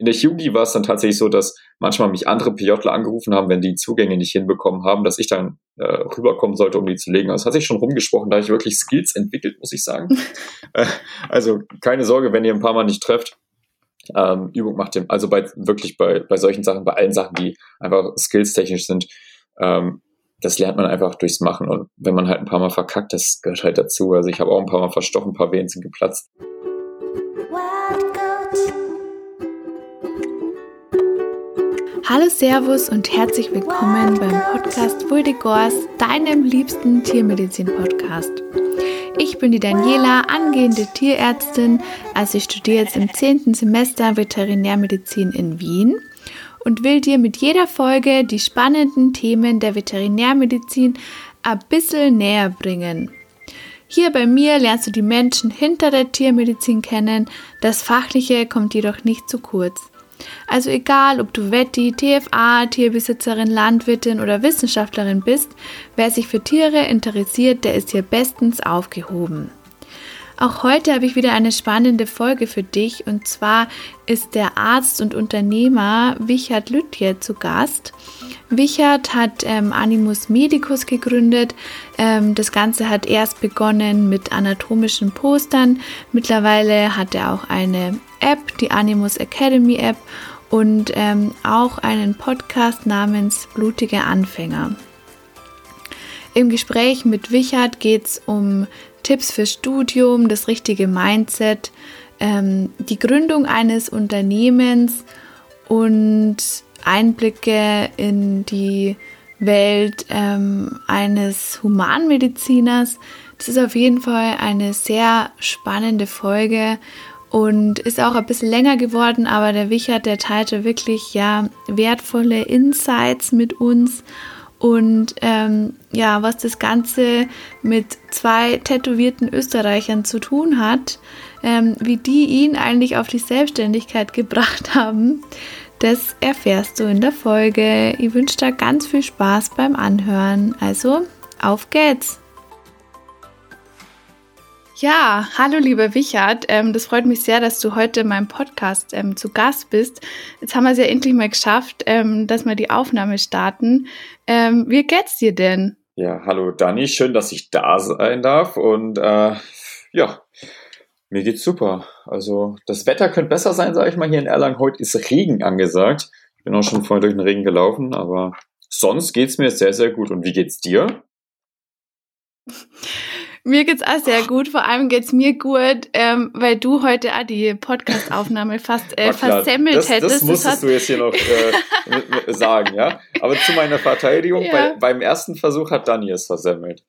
in der Chirurgie war es dann tatsächlich so, dass manchmal mich andere PJler angerufen haben, wenn die Zugänge nicht hinbekommen haben, dass ich dann äh, rüberkommen sollte, um die zu legen. Also es hat sich schon rumgesprochen, da habe ich wirklich Skills entwickelt, muss ich sagen. äh, also keine Sorge, wenn ihr ein paar Mal nicht trefft. Ähm, Übung macht dem, also bei wirklich bei, bei solchen Sachen, bei allen Sachen, die einfach skillstechnisch sind, ähm, das lernt man einfach durchs Machen. Und wenn man halt ein paar Mal verkackt, das gehört halt dazu. Also ich habe auch ein paar Mal verstochen, ein paar Wehen sind geplatzt. Hallo Servus und herzlich willkommen beim Podcast Vuldigors, deinem liebsten Tiermedizin-Podcast. Ich bin die Daniela, angehende Tierärztin, also ich studiere jetzt im 10. Semester Veterinärmedizin in Wien und will dir mit jeder Folge die spannenden Themen der Veterinärmedizin ein bisschen näher bringen. Hier bei mir lernst du die Menschen hinter der Tiermedizin kennen, das Fachliche kommt jedoch nicht zu kurz. Also egal, ob du Wetti, TFA, Tierbesitzerin, Landwirtin oder Wissenschaftlerin bist, wer sich für Tiere interessiert, der ist hier bestens aufgehoben. Auch heute habe ich wieder eine spannende Folge für dich und zwar ist der Arzt und Unternehmer Wichert Lütje zu Gast. Wichert hat ähm, Animus Medicus gegründet. Ähm, das Ganze hat erst begonnen mit anatomischen Postern. Mittlerweile hat er auch eine App, die Animus Academy App und ähm, auch einen Podcast namens Blutige Anfänger. Im Gespräch mit Wichert geht es um Tipps fürs Studium, das richtige Mindset, ähm, die Gründung eines Unternehmens und Einblicke in die Welt ähm, eines Humanmediziners. Das ist auf jeden Fall eine sehr spannende Folge und ist auch ein bisschen länger geworden, aber der Wichert, der teilte wirklich ja wertvolle Insights mit uns und ähm, ja, was das Ganze mit zwei tätowierten Österreichern zu tun hat, ähm, wie die ihn eigentlich auf die Selbstständigkeit gebracht haben, das erfährst du in der Folge. Ich wünsche dir ganz viel Spaß beim Anhören. Also, auf geht's! Ja, hallo lieber Wichert. Ähm, das freut mich sehr, dass du heute in meinem Podcast ähm, zu Gast bist. Jetzt haben wir es ja endlich mal geschafft, ähm, dass wir die Aufnahme starten. Ähm, wie geht's dir denn? Ja, hallo Dani, schön, dass ich da sein darf. Und äh, ja, mir geht's super. Also das Wetter könnte besser sein, sage ich mal. Hier in Erlangen heute ist Regen angesagt. Ich bin auch schon vorher durch den Regen gelaufen, aber sonst geht's mir sehr, sehr gut. Und wie geht's dir? Mir geht's auch sehr gut. Vor allem geht's mir gut, ähm, weil du heute auch die Podcast-Aufnahme fast äh, versemmelt das, hättest. Das musstest das du jetzt hier noch äh, sagen, ja. Aber zu meiner Verteidigung, ja. bei, beim ersten Versuch hat Dani es versemmelt.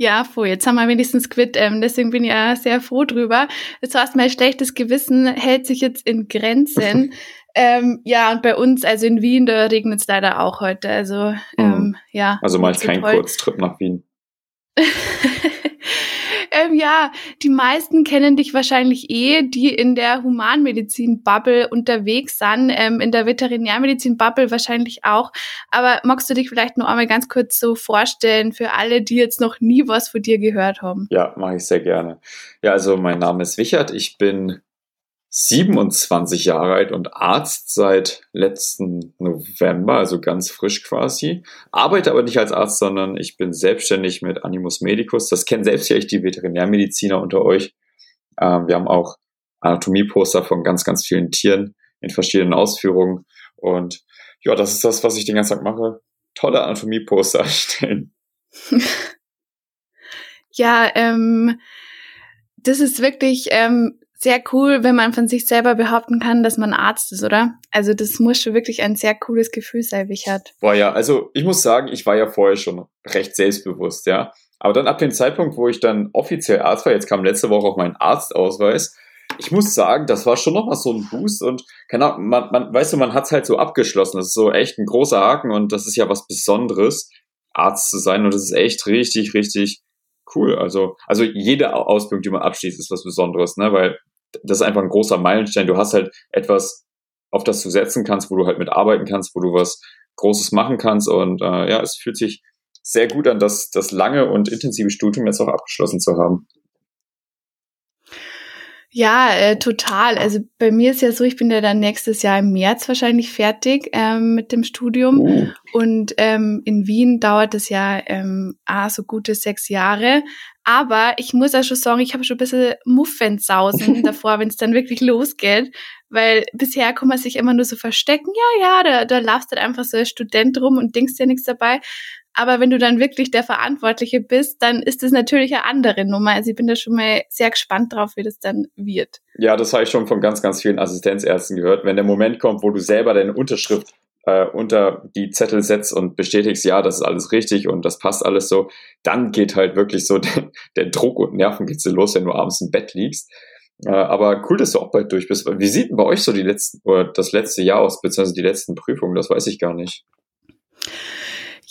Ja, voll. Jetzt haben wir wenigstens quit. Ähm, deswegen bin ich ja sehr froh drüber. Das heißt, mein schlechtes Gewissen hält sich jetzt in Grenzen. ähm, ja, und bei uns, also in Wien, da regnet es leider auch heute. Also, ähm, mhm. ja. Also mal kein. Kurztrip nach Wien. ähm, ja, die meisten kennen dich wahrscheinlich eh, die in der Humanmedizin-Bubble unterwegs sind, ähm, in der Veterinärmedizin-Bubble wahrscheinlich auch. Aber magst du dich vielleicht noch einmal ganz kurz so vorstellen für alle, die jetzt noch nie was von dir gehört haben? Ja, mache ich sehr gerne. Ja, also mein Name ist Wichert, ich bin 27 Jahre alt und Arzt seit letzten November, also ganz frisch quasi. Arbeite aber nicht als Arzt, sondern ich bin selbstständig mit Animus Medicus. Das kennen selbst ja die Veterinärmediziner unter euch. Ähm, wir haben auch Anatomieposter von ganz, ganz vielen Tieren in verschiedenen Ausführungen. Und ja, das ist das, was ich den ganzen Tag mache. Tolle Anatomieposter erstellen. ja, ähm, das ist wirklich ähm, sehr cool, wenn man von sich selber behaupten kann, dass man Arzt ist, oder? Also das muss schon wirklich ein sehr cooles Gefühl sein, Wichert. Boah, ja, also ich muss sagen, ich war ja vorher schon recht selbstbewusst, ja. Aber dann ab dem Zeitpunkt, wo ich dann offiziell Arzt war, jetzt kam letzte Woche auch mein Arztausweis, ich muss sagen, das war schon nochmal so ein Boost und keine Ahnung, man, man, weißt du, man hat's halt so abgeschlossen. Das ist so echt ein großer Haken und das ist ja was Besonderes, Arzt zu sein und das ist echt richtig, richtig cool. Also, also jede Ausbildung, die man abschließt, ist was Besonderes, ne? Weil das ist einfach ein großer Meilenstein. Du hast halt etwas, auf das du setzen kannst, wo du halt mitarbeiten kannst, wo du was Großes machen kannst. Und äh, ja, es fühlt sich sehr gut an, das, das lange und intensive Studium jetzt auch abgeschlossen zu haben. Ja, äh, total. Also bei mir ist ja so, ich bin ja dann nächstes Jahr im März wahrscheinlich fertig ähm, mit dem Studium. Oh. Und ähm, in Wien dauert es ja ähm, ah, so gute sechs Jahre. Aber ich muss auch schon sagen, ich habe schon ein bisschen Muffensausen davor, wenn es dann wirklich losgeht. Weil bisher kann man sich immer nur so verstecken, ja, ja, da, da laufst du halt einfach so als Student rum und denkst dir nichts dabei. Aber wenn du dann wirklich der Verantwortliche bist, dann ist das natürlich eine andere Nummer. Also ich bin da schon mal sehr gespannt drauf, wie das dann wird. Ja, das habe ich schon von ganz, ganz vielen Assistenzärzten gehört. Wenn der Moment kommt, wo du selber deine Unterschrift äh, unter die Zettel setzt und bestätigst, ja, das ist alles richtig und das passt alles so, dann geht halt wirklich so der, der Druck und Nerven geht's dir los, wenn du abends im Bett liegst. Äh, aber cool, dass du auch bald durch bist. Wie sieht denn bei euch so die letzten, oder das letzte Jahr aus, beziehungsweise die letzten Prüfungen? Das weiß ich gar nicht.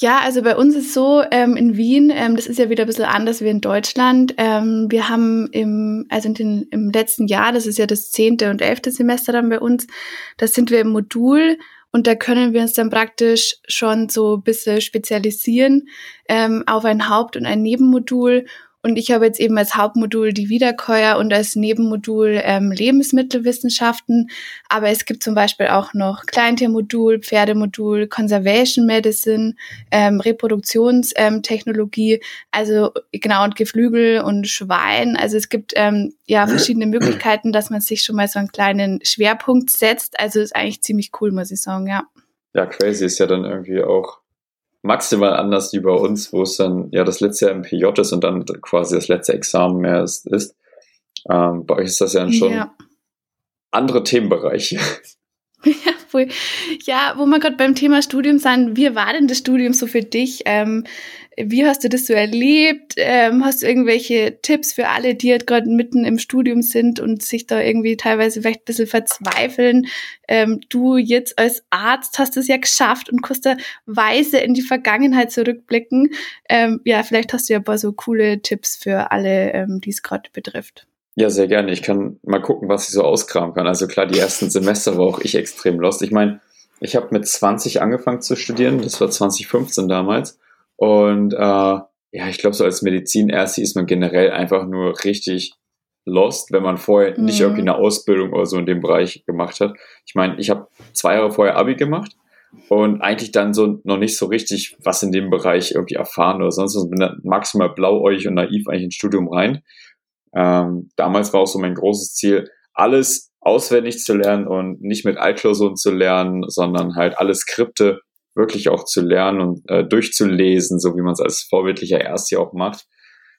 Ja, also bei uns ist so ähm, in Wien, ähm, das ist ja wieder ein bisschen anders wie in Deutschland. Ähm, wir haben im, also in den, im letzten Jahr, das ist ja das zehnte und elfte Semester dann bei uns, da sind wir im Modul und da können wir uns dann praktisch schon so ein bisschen spezialisieren ähm, auf ein Haupt- und ein Nebenmodul und ich habe jetzt eben als Hauptmodul die Wiederkäuer und als Nebenmodul ähm, Lebensmittelwissenschaften. Aber es gibt zum Beispiel auch noch Kleintiermodul, Pferdemodul, Conservation Medicine, ähm, Reproduktionstechnologie, also genau und Geflügel und Schwein. Also es gibt ähm, ja verschiedene Möglichkeiten, dass man sich schon mal so einen kleinen Schwerpunkt setzt. Also ist eigentlich ziemlich cool, muss ich sagen, ja. Ja, crazy ist ja dann irgendwie auch maximal anders wie bei uns, wo es dann ja das letzte Jahr im PJ ist und dann quasi das letzte Examen mehr ist. ist. Ähm, bei euch ist das ja schon ja. andere Themenbereiche. Ja, voll. ja, wo wir gerade beim Thema Studium sind, wie war denn das Studium so für dich? Ähm, wie hast du das so erlebt? Ähm, hast du irgendwelche Tipps für alle, die jetzt gerade mitten im Studium sind und sich da irgendwie teilweise vielleicht ein bisschen verzweifeln? Ähm, du jetzt als Arzt hast es ja geschafft und kannst da weise in die Vergangenheit zurückblicken. Ähm, ja, vielleicht hast du ja ein paar so coole Tipps für alle, ähm, die es gerade betrifft. Ja, sehr gerne. Ich kann mal gucken, was ich so auskramen kann. Also klar, die ersten Semester war auch ich extrem lost. Ich meine, ich habe mit 20 angefangen zu studieren. Das war 2015 damals. Und äh, ja, ich glaube, so als Medizinärzte ist man generell einfach nur richtig lost, wenn man vorher mhm. nicht irgendwie eine Ausbildung oder so in dem Bereich gemacht hat. Ich meine, ich habe zwei Jahre vorher Abi gemacht und eigentlich dann so noch nicht so richtig was in dem Bereich irgendwie erfahren oder sonst was. Bin dann maximal blauäugig und naiv eigentlich ins Studium rein. Ähm, damals war auch so mein großes Ziel, alles auswendig zu lernen und nicht mit Altklausuren zu lernen, sondern halt alle Skripte wirklich auch zu lernen und äh, durchzulesen, so wie man es als vorbildlicher Erstjahr auch macht.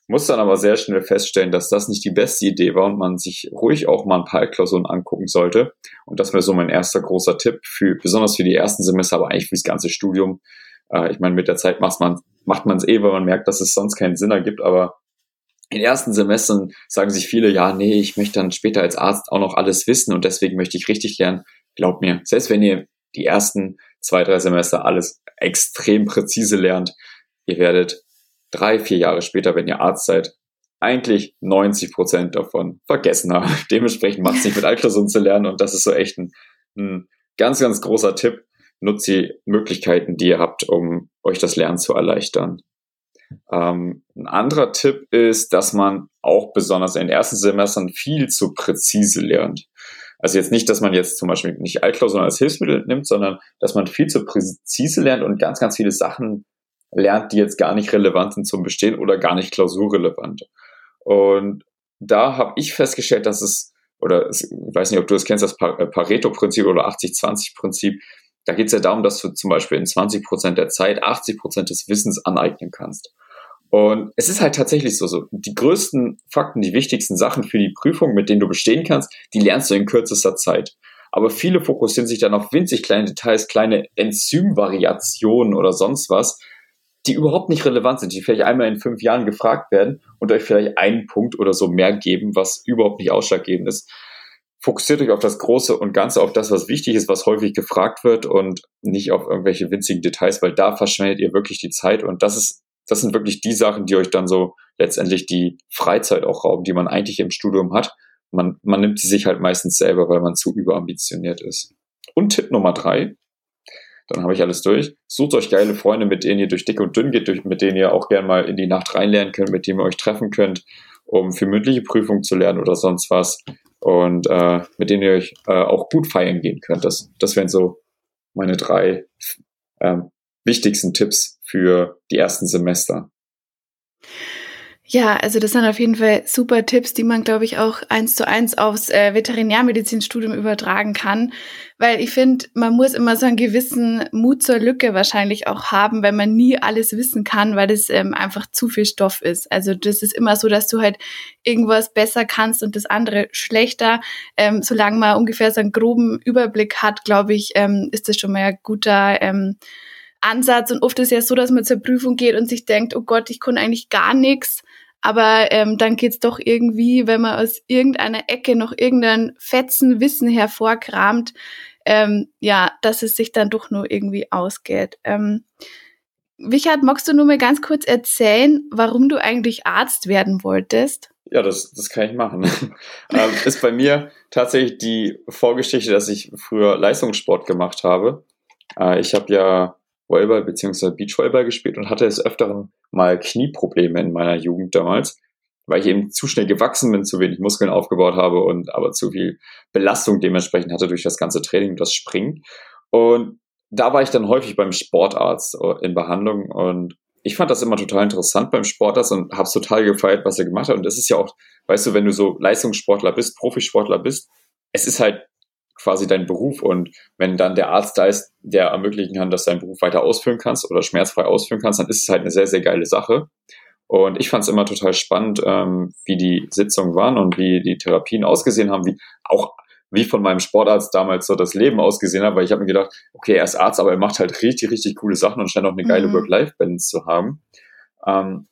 Muss dann aber sehr schnell feststellen, dass das nicht die beste Idee war und man sich ruhig auch mal ein paar Klausuren angucken sollte. Und das wäre so mein erster großer Tipp, für, besonders für die ersten Semester, aber eigentlich fürs ganze Studium. Äh, ich meine, mit der Zeit macht man macht man es eh, weil man merkt, dass es sonst keinen Sinn ergibt, aber in ersten Semestern sagen sich viele, ja, nee, ich möchte dann später als Arzt auch noch alles wissen und deswegen möchte ich richtig lernen. Glaubt mir, selbst wenn ihr die ersten zwei, drei Semester alles extrem präzise lernt, ihr werdet drei, vier Jahre später, wenn ihr Arzt seid, eigentlich 90 Prozent davon vergessen haben. Dementsprechend macht es nicht mit Altklausuren zu lernen und das ist so echt ein, ein ganz, ganz großer Tipp. Nutzt die Möglichkeiten, die ihr habt, um euch das Lernen zu erleichtern. Ähm, ein anderer Tipp ist, dass man auch besonders in den ersten Semestern viel zu präzise lernt. Also jetzt nicht, dass man jetzt zum Beispiel nicht Altklausuren als Hilfsmittel nimmt, sondern dass man viel zu präzise lernt und ganz, ganz viele Sachen lernt, die jetzt gar nicht relevant sind zum Bestehen oder gar nicht klausurrelevant. Und da habe ich festgestellt, dass es, oder ich weiß nicht, ob du das kennst, das äh, Pareto-Prinzip oder 80-20-Prinzip, da geht es ja darum, dass du zum Beispiel in 20 Prozent der Zeit 80 Prozent des Wissens aneignen kannst. Und es ist halt tatsächlich so, so, die größten Fakten, die wichtigsten Sachen für die Prüfung, mit denen du bestehen kannst, die lernst du in kürzester Zeit. Aber viele fokussieren sich dann auf winzig kleine Details, kleine Enzymvariationen oder sonst was, die überhaupt nicht relevant sind, die vielleicht einmal in fünf Jahren gefragt werden und euch vielleicht einen Punkt oder so mehr geben, was überhaupt nicht ausschlaggebend ist. Fokussiert euch auf das Große und Ganze, auf das, was wichtig ist, was häufig gefragt wird und nicht auf irgendwelche winzigen Details, weil da verschwendet ihr wirklich die Zeit und das ist das sind wirklich die Sachen, die euch dann so letztendlich die Freizeit auch rauben, die man eigentlich im Studium hat. Man, man nimmt sie sich halt meistens selber, weil man zu überambitioniert ist. Und Tipp Nummer drei, dann habe ich alles durch. Sucht euch geile Freunde, mit denen ihr durch dick und dünn geht, durch, mit denen ihr auch gerne mal in die Nacht reinlernen könnt, mit denen ihr euch treffen könnt, um für mündliche Prüfungen zu lernen oder sonst was. und äh, mit denen ihr euch äh, auch gut feiern gehen könnt. Das, das wären so meine drei äh, wichtigsten Tipps für die ersten Semester. Ja, also das sind auf jeden Fall super Tipps, die man, glaube ich, auch eins zu eins aufs äh, Veterinärmedizinstudium übertragen kann. Weil ich finde, man muss immer so einen gewissen Mut zur Lücke wahrscheinlich auch haben, weil man nie alles wissen kann, weil das ähm, einfach zu viel Stoff ist. Also das ist immer so, dass du halt irgendwas besser kannst und das andere schlechter. Ähm, solange man ungefähr so einen groben Überblick hat, glaube ich, ähm, ist das schon mal ein guter ähm, Ansatz. Und oft ist ja so, dass man zur Prüfung geht und sich denkt, oh Gott, ich kann eigentlich gar nichts. Aber ähm, dann geht's doch irgendwie, wenn man aus irgendeiner Ecke noch irgendein Fetzen Wissen hervorkramt, ähm, ja, dass es sich dann doch nur irgendwie ausgeht. Ähm, Wichert, magst du nur mal ganz kurz erzählen, warum du eigentlich Arzt werden wolltest? Ja, das, das kann ich machen. ähm, ist bei mir tatsächlich die Vorgeschichte, dass ich früher Leistungssport gemacht habe. Äh, ich habe ja Volleyball bzw. Beachvolleyball gespielt und hatte des Öfteren mal Knieprobleme in meiner Jugend damals, weil ich eben zu schnell gewachsen bin, zu wenig Muskeln aufgebaut habe und aber zu viel Belastung dementsprechend hatte durch das ganze Training und das Springen. Und da war ich dann häufig beim Sportarzt in Behandlung und ich fand das immer total interessant beim Sportarzt und habe total gefeiert, was er gemacht hat. Und das ist ja auch, weißt du, wenn du so Leistungssportler bist, Profisportler bist, es ist halt quasi dein Beruf. Und wenn dann der Arzt da ist, der ermöglichen kann, dass du deinen Beruf weiter ausführen kannst oder schmerzfrei ausführen kannst, dann ist es halt eine sehr, sehr geile Sache. Und ich fand es immer total spannend, ähm, wie die Sitzungen waren und wie die Therapien ausgesehen haben, wie auch wie von meinem Sportarzt damals so das Leben ausgesehen hat, weil ich habe mir gedacht, okay, er ist Arzt, aber er macht halt richtig, richtig coole Sachen und scheint auch eine geile mhm. Work-Life-Balance zu haben. Ähm,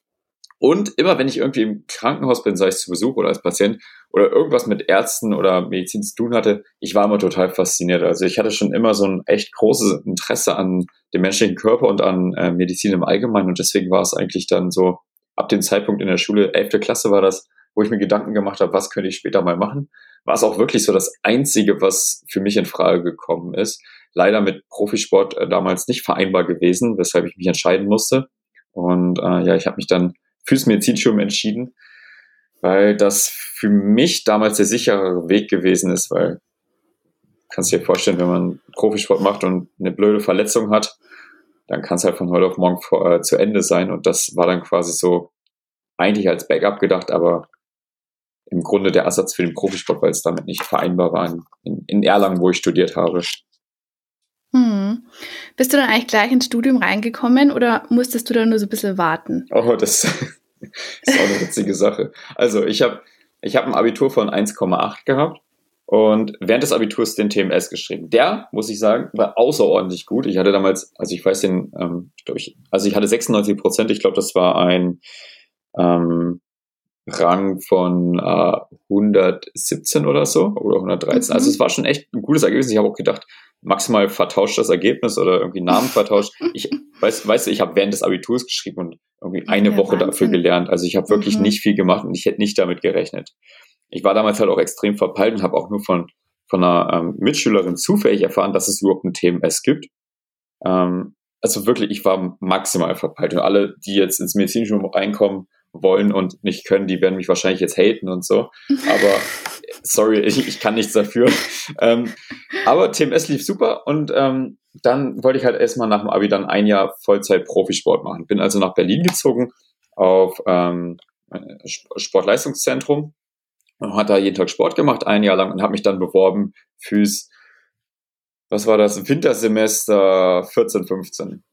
und immer wenn ich irgendwie im Krankenhaus bin, sei es zu Besuch oder als Patient oder irgendwas mit Ärzten oder Medizin zu tun hatte, ich war immer total fasziniert. Also ich hatte schon immer so ein echt großes Interesse an dem menschlichen Körper und an äh, Medizin im Allgemeinen. Und deswegen war es eigentlich dann so, ab dem Zeitpunkt in der Schule, 11. Klasse war das, wo ich mir Gedanken gemacht habe, was könnte ich später mal machen. War es auch wirklich so das Einzige, was für mich in Frage gekommen ist. Leider mit Profisport äh, damals nicht vereinbar gewesen, weshalb ich mich entscheiden musste. Und äh, ja, ich habe mich dann fürs Medizinstudium entschieden, weil das für mich damals der sichere Weg gewesen ist, weil kannst dir vorstellen, wenn man Profisport macht und eine blöde Verletzung hat, dann kann es halt von heute auf morgen vor, äh, zu Ende sein. Und das war dann quasi so eigentlich als Backup gedacht, aber im Grunde der Ersatz für den Profisport, weil es damit nicht vereinbar war in, in Erlangen, wo ich studiert habe. Hm. Bist du dann eigentlich gleich ins Studium reingekommen oder musstest du dann nur so ein bisschen warten? Oh, das ist auch eine witzige Sache. Also ich habe ich hab ein Abitur von 1,8 gehabt und während des Abiturs den TMS geschrieben. Der, muss ich sagen, war außerordentlich gut. Ich hatte damals, also ich weiß den, ähm, ich, also ich hatte 96 Prozent, ich glaube, das war ein ähm, Rang von äh, 117 oder so oder 113. Mhm. Also es war schon echt ein gutes Ergebnis. Ich habe auch gedacht, maximal vertauscht das Ergebnis oder irgendwie Namen vertauscht. Ich weiß, weißt du, ich habe während des Abiturs geschrieben und irgendwie eine ja, Woche Wahnsinn. dafür gelernt. Also ich habe wirklich mhm. nicht viel gemacht und ich hätte nicht damit gerechnet. Ich war damals halt auch extrem verpeilt und habe auch nur von von einer ähm, Mitschülerin zufällig erfahren, dass es überhaupt ein TMS gibt. Ähm, also wirklich, ich war maximal verpeilt. Und alle, die jetzt ins Medizinstudium reinkommen, wollen und nicht können, die werden mich wahrscheinlich jetzt haten und so. Aber sorry, ich, ich kann nichts dafür. Ähm, aber TMS lief super und ähm, dann wollte ich halt erstmal nach dem Abi dann ein Jahr Vollzeit Profisport machen. Bin also nach Berlin gezogen auf ähm, Sportleistungszentrum und hat da jeden Tag Sport gemacht, ein Jahr lang und habe mich dann beworben fürs, was war das, Wintersemester 14, 15.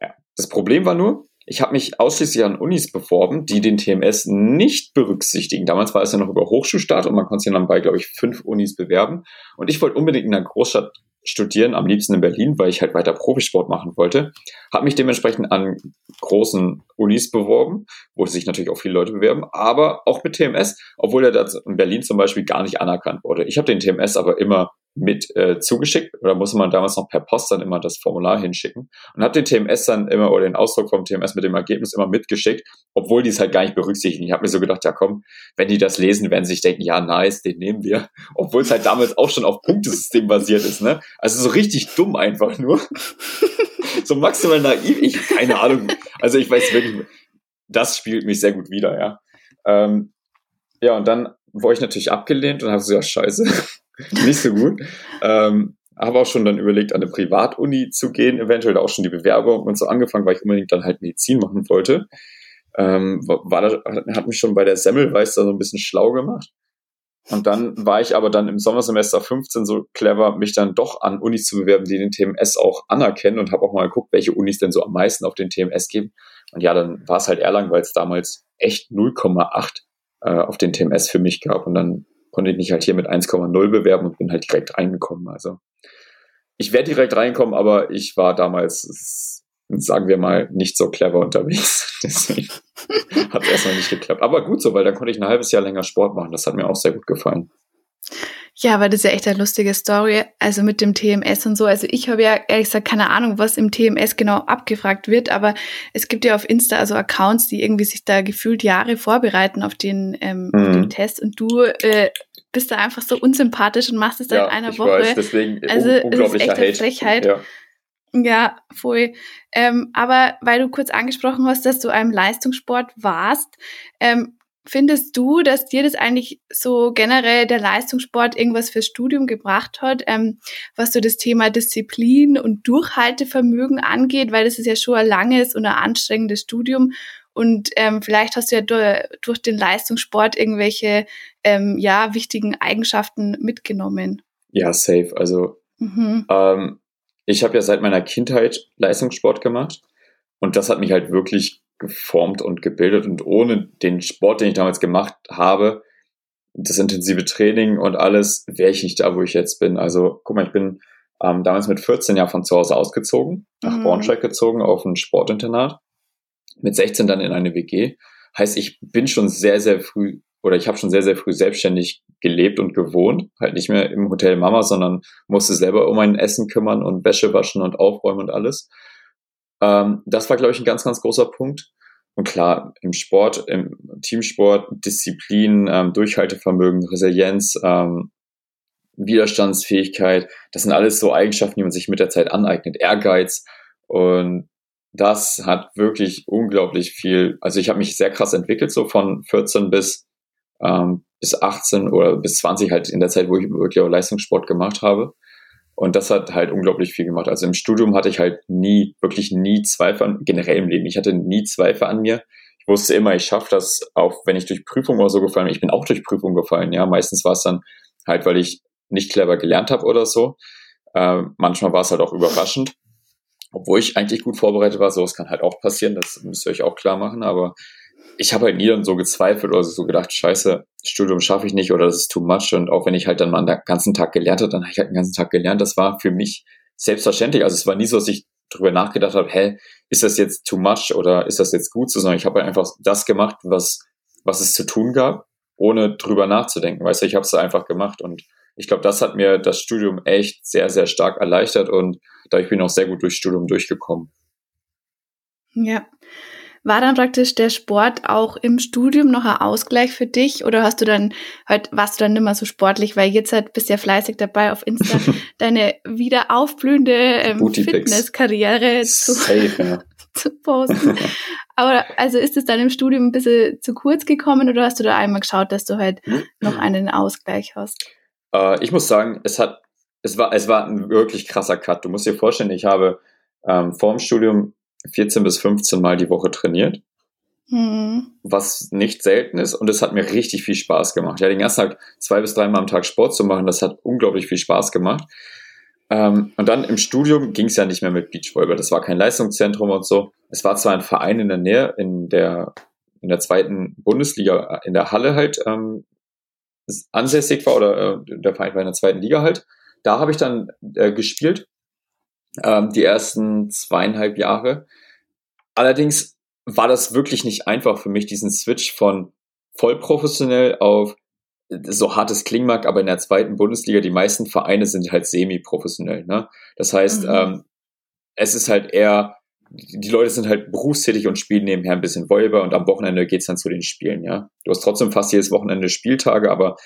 Ja. Das Problem war nur, ich habe mich ausschließlich an Unis beworben, die den TMS nicht berücksichtigen. Damals war es ja noch über Hochschulstart und man konnte sich dann bei, glaube ich, fünf Unis bewerben. Und ich wollte unbedingt in einer Großstadt studieren, am liebsten in Berlin, weil ich halt weiter Profisport machen wollte. Habe mich dementsprechend an großen Unis beworben, wo sich natürlich auch viele Leute bewerben, aber auch mit TMS, obwohl er da in Berlin zum Beispiel gar nicht anerkannt wurde. Ich habe den TMS aber immer mit äh, zugeschickt oder musste man damals noch per Post dann immer das Formular hinschicken und habe den TMS dann immer oder den Ausdruck vom TMS mit dem Ergebnis immer mitgeschickt, obwohl die es halt gar nicht berücksichtigen. Ich habe mir so gedacht, ja komm, wenn die das lesen, werden sie sich denken, ja nice, den nehmen wir, obwohl es halt damals auch schon auf Punktesystem basiert ist, ne? Also so richtig dumm einfach nur. so maximal naiv, ich keine Ahnung. Also ich weiß wirklich, das spielt mich sehr gut wieder, ja. Ähm, ja, und dann wurde ich natürlich abgelehnt und habe so, ja, scheiße, nicht so gut. Ähm, habe auch schon dann überlegt, an eine Privatuni zu gehen, eventuell auch schon die Bewerbung und so angefangen, weil ich unbedingt dann halt Medizin machen wollte. Ähm, war da, hat mich schon bei der Semmelweis da so ein bisschen schlau gemacht. Und dann war ich aber dann im Sommersemester 15 so clever, mich dann doch an Unis zu bewerben, die den TMS auch anerkennen und habe auch mal geguckt, welche Unis denn so am meisten auf den TMS geben. Und ja, dann war es halt Erlangen, weil es damals echt 0,8 äh, auf den TMS für mich gab. Und dann konnte ich mich halt hier mit 1,0 bewerben und bin halt direkt reingekommen. Also ich werde direkt reinkommen, aber ich war damals, sagen wir mal, nicht so clever unterwegs. Deswegen hat es erstmal nicht geklappt. Aber gut so, weil dann konnte ich ein halbes Jahr länger Sport machen. Das hat mir auch sehr gut gefallen. Ja, aber das ist ja echt eine lustige Story, also mit dem TMS und so. Also ich habe ja ehrlich gesagt keine Ahnung, was im TMS genau abgefragt wird, aber es gibt ja auf Insta also Accounts, die irgendwie sich da gefühlt Jahre vorbereiten auf den, ähm, mhm. auf den Test und du äh, bist da einfach so unsympathisch und machst es ja, in einer ich Woche. Weiß, deswegen also es ist echt eine Frechheit. Ja. Ja, voll. Ähm, aber weil du kurz angesprochen hast, dass du einem Leistungssport warst, ähm, Findest du, dass dir das eigentlich so generell der Leistungssport irgendwas fürs Studium gebracht hat, ähm, was so das Thema Disziplin und Durchhaltevermögen angeht, weil das ist ja schon ein langes und ein anstrengendes Studium und ähm, vielleicht hast du ja durch, durch den Leistungssport irgendwelche ähm, ja wichtigen Eigenschaften mitgenommen. Ja, safe. Also mhm. ähm, ich habe ja seit meiner Kindheit Leistungssport gemacht und das hat mich halt wirklich geformt und gebildet und ohne den Sport, den ich damals gemacht habe, das intensive Training und alles, wäre ich nicht da, wo ich jetzt bin. Also guck mal, ich bin ähm, damals mit 14 Jahren von zu Hause ausgezogen, nach mhm. Braunschweig gezogen, auf ein Sportinternat, mit 16 dann in eine WG. Heißt, ich bin schon sehr, sehr früh oder ich habe schon sehr, sehr früh selbstständig gelebt und gewohnt. Halt nicht mehr im Hotel Mama, sondern musste selber um mein Essen kümmern und Wäsche waschen und aufräumen und alles. Ähm, das war, glaube ich, ein ganz, ganz großer Punkt. Und klar, im Sport, im Teamsport, Disziplin, ähm, Durchhaltevermögen, Resilienz, ähm, Widerstandsfähigkeit, das sind alles so Eigenschaften, die man sich mit der Zeit aneignet. Ehrgeiz. Und das hat wirklich unglaublich viel, also ich habe mich sehr krass entwickelt, so von 14 bis, ähm, bis 18 oder bis 20 halt in der Zeit, wo ich wirklich auch Leistungssport gemacht habe. Und das hat halt unglaublich viel gemacht. Also im Studium hatte ich halt nie, wirklich nie Zweifel an, generell im Leben, ich hatte nie Zweifel an mir. Ich wusste immer, ich schaffe das, auch wenn ich durch Prüfung oder so gefallen bin. Ich bin auch durch Prüfung gefallen, ja. Meistens war es dann halt, weil ich nicht clever gelernt habe oder so. Äh, manchmal war es halt auch überraschend. Obwohl ich eigentlich gut vorbereitet war, sowas kann halt auch passieren, das müsst ihr euch auch klar machen, aber ich habe halt nie dann so gezweifelt oder so gedacht, scheiße, Studium schaffe ich nicht oder das ist too much. Und auch wenn ich halt dann mal den ganzen Tag gelernt habe, dann habe ich halt den ganzen Tag gelernt. Das war für mich selbstverständlich. Also es war nie so, dass ich darüber nachgedacht habe, hä, ist das jetzt too much oder ist das jetzt gut so, sondern ich habe halt einfach das gemacht, was, was es zu tun gab, ohne drüber nachzudenken. Weißt du, ich habe es einfach gemacht und ich glaube, das hat mir das Studium echt sehr, sehr stark erleichtert und da ich bin auch sehr gut durchs Studium durchgekommen. Ja. War dann praktisch der Sport auch im Studium noch ein Ausgleich für dich oder hast du dann halt warst du dann nicht mehr so sportlich, weil jetzt halt bist du ja fleißig dabei auf Insta deine wieder aufblühende ähm, Fitnesskarriere zu, ja. zu posten. Aber also ist es dann im Studium ein bisschen zu kurz gekommen oder hast du da einmal geschaut, dass du halt noch einen Ausgleich hast? Äh, ich muss sagen, es hat es war es war ein wirklich krasser Cut. Du musst dir vorstellen, ich habe ähm, vor dem Studium 14 bis 15 Mal die Woche trainiert. Mhm. Was nicht selten ist und es hat mir richtig viel Spaß gemacht. Ja, den ganzen Tag zwei bis dreimal am Tag Sport zu machen, das hat unglaublich viel Spaß gemacht. Ähm, und dann im Studium ging es ja nicht mehr mit Beachvolleyball. Das war kein Leistungszentrum und so. Es war zwar ein Verein in der Nähe, in der, in der zweiten Bundesliga, in der Halle halt ähm, ansässig war oder äh, der Verein war in der zweiten Liga halt. Da habe ich dann äh, gespielt ähm, die ersten zweieinhalb Jahre. Allerdings war das wirklich nicht einfach für mich, diesen Switch von vollprofessionell auf so hartes klingen mag, aber in der zweiten Bundesliga, die meisten Vereine sind halt semi-professionell. Ne? Das heißt, mhm. ähm, es ist halt eher, die Leute sind halt berufstätig und spielen nebenher ein bisschen Volleyball und am Wochenende geht's dann zu den Spielen. Ja, Du hast trotzdem fast jedes Wochenende Spieltage, aber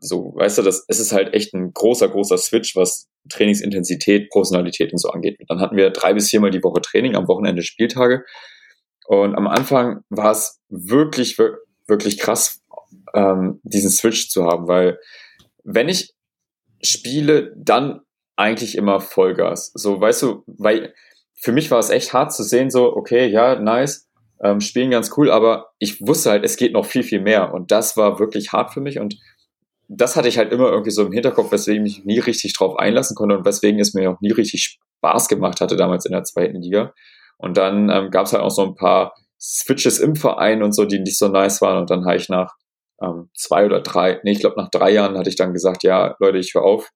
so, weißt du, das, es ist halt echt ein großer, großer Switch, was Trainingsintensität, Professionalität und so angeht. Dann hatten wir drei bis viermal die Woche Training, am Wochenende Spieltage. Und am Anfang war es wirklich, wirklich krass, ähm, diesen Switch zu haben, weil wenn ich spiele, dann eigentlich immer Vollgas. So, weißt du, weil für mich war es echt hart zu sehen, so, okay, ja, nice, ähm, spielen ganz cool, aber ich wusste halt, es geht noch viel, viel mehr. Und das war wirklich hart für mich und das hatte ich halt immer irgendwie so im Hinterkopf, weswegen ich mich nie richtig drauf einlassen konnte und weswegen es mir auch nie richtig Spaß gemacht hatte damals in der zweiten Liga. Und dann ähm, gab es halt auch so ein paar Switches im Verein und so, die nicht so nice waren. Und dann habe ich nach ähm, zwei oder drei, nee, ich glaube nach drei Jahren hatte ich dann gesagt, ja, Leute, ich höre auf,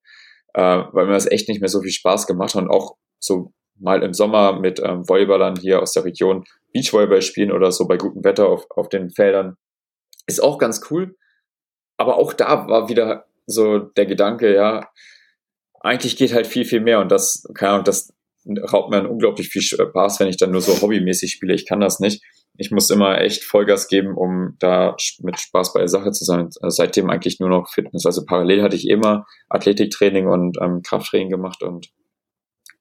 äh, weil mir das echt nicht mehr so viel Spaß gemacht hat und auch so mal im Sommer mit ähm, Volleyballern hier aus der Region Beachvolleyball spielen oder so bei gutem Wetter auf, auf den Feldern ist auch ganz cool aber auch da war wieder so der Gedanke, ja, eigentlich geht halt viel, viel mehr und das, keine Ahnung, das raubt mir unglaublich viel Spaß, wenn ich dann nur so hobbymäßig spiele. Ich kann das nicht. Ich muss immer echt Vollgas geben, um da mit Spaß bei der Sache zu sein. Also seitdem eigentlich nur noch Fitness. Also parallel hatte ich immer Athletiktraining und ähm, Krafttraining gemacht und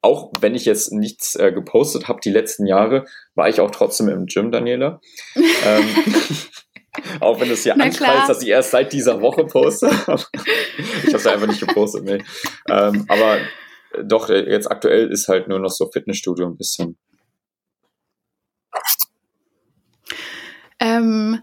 auch wenn ich jetzt nichts äh, gepostet habe die letzten Jahre, war ich auch trotzdem im Gym, Daniela. ähm, Auch wenn es hier anschreist, dass ich erst seit dieser Woche poste. ich habe es einfach nicht gepostet, nee. Ähm, aber doch, jetzt aktuell ist halt nur noch so Fitnessstudio ein bisschen. Ähm,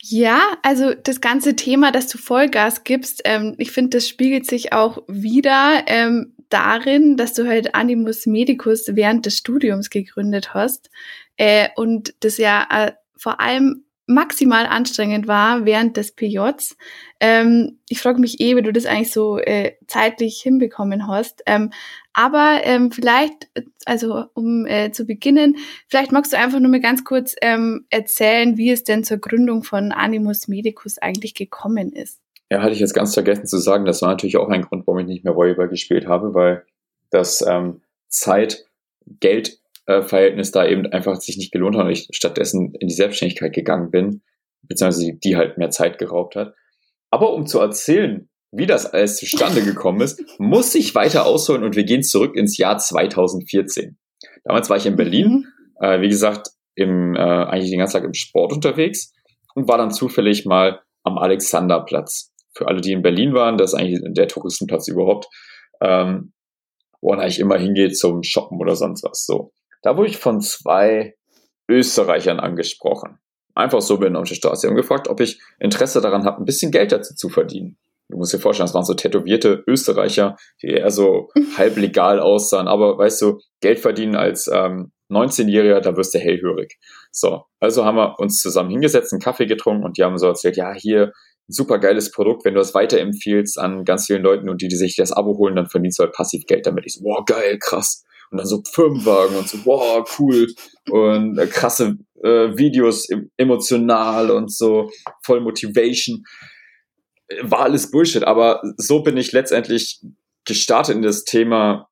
ja, also das ganze Thema, dass du Vollgas gibst, ähm, ich finde, das spiegelt sich auch wieder ähm, darin, dass du halt Animus Medicus während des Studiums gegründet hast äh, und das ja äh, vor allem maximal anstrengend war während des PJs. Ähm, ich frage mich eh, wie du das eigentlich so äh, zeitlich hinbekommen hast. Ähm, aber ähm, vielleicht, also um äh, zu beginnen, vielleicht magst du einfach nur mal ganz kurz ähm, erzählen, wie es denn zur Gründung von Animus Medicus eigentlich gekommen ist. Ja, hatte ich jetzt ganz vergessen zu sagen, das war natürlich auch ein Grund, warum ich nicht mehr Volleyball gespielt habe, weil das ähm, Zeit, Geld äh, Verhältnis da eben einfach sich nicht gelohnt hat und ich stattdessen in die Selbstständigkeit gegangen bin, beziehungsweise die halt mehr Zeit geraubt hat. Aber um zu erzählen, wie das alles zustande gekommen ist, muss ich weiter ausholen und wir gehen zurück ins Jahr 2014. Damals war ich in Berlin, mhm. äh, wie gesagt, im, äh, eigentlich den ganzen Tag im Sport unterwegs und war dann zufällig mal am Alexanderplatz. Für alle, die in Berlin waren, das ist eigentlich der Touristenplatz überhaupt, ähm, wo man eigentlich immer hingeht zum Shoppen oder sonst was. So. Da wurde ich von zwei Österreichern angesprochen. Einfach so bin auf der Straße. Sie haben gefragt, ob ich Interesse daran habe, ein bisschen Geld dazu zu verdienen. Du musst dir vorstellen, das waren so tätowierte Österreicher, die eher so halb legal aussahen. Aber weißt du, Geld verdienen als ähm, 19-Jähriger, da wirst du hellhörig. So, also haben wir uns zusammen hingesetzt, einen Kaffee getrunken und die haben so erzählt, ja, hier, super geiles Produkt, wenn du das weiterempfiehlst an ganz vielen Leuten und die, die sich das Abo holen, dann verdienst du halt passiv Geld damit. Ich so, wow, geil, krass und dann so Firmenwagen und so, wow, cool und äh, krasse äh, Videos emotional und so voll Motivation. War alles Bullshit, aber so bin ich letztendlich gestartet in das Thema,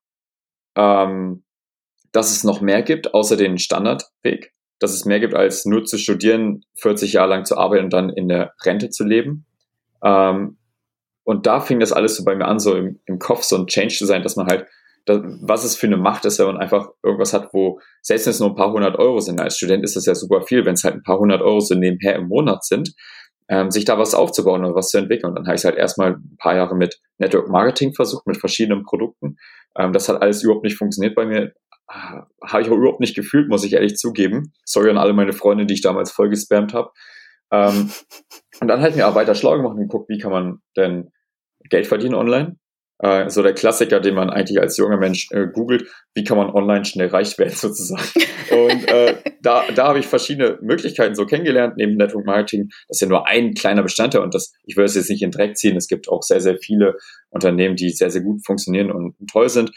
ähm, dass es noch mehr gibt, außer den Standardweg, dass es mehr gibt, als nur zu studieren, 40 Jahre lang zu arbeiten und dann in der Rente zu leben. Ähm, und da fing das alles so bei mir an, so im, im Kopf so ein Change zu sein, dass man halt was es für eine Macht ist, wenn man einfach irgendwas hat, wo, selbst wenn es nur ein paar hundert Euro sind, als Student ist das ja super viel, wenn es halt ein paar hundert Euro so nebenher im Monat sind, ähm, sich da was aufzubauen oder was zu entwickeln. Und dann habe ich halt erstmal ein paar Jahre mit Network Marketing versucht, mit verschiedenen Produkten. Ähm, das hat alles überhaupt nicht funktioniert bei mir. Ah, habe ich auch überhaupt nicht gefühlt, muss ich ehrlich zugeben. Sorry an alle meine Freunde, die ich damals voll gespammt habe. Ähm, und dann halt mir auch weiter schlau gemacht und geguckt, wie kann man denn Geld verdienen online äh, so der Klassiker, den man eigentlich als junger Mensch äh, googelt, wie kann man online schnell reich werden sozusagen. Und äh, da, da habe ich verschiedene Möglichkeiten so kennengelernt, neben Network Marketing. Das ist ja nur ein kleiner Bestandteil und das, ich will es jetzt nicht in Dreck ziehen. Es gibt auch sehr, sehr viele Unternehmen, die sehr, sehr gut funktionieren und toll sind.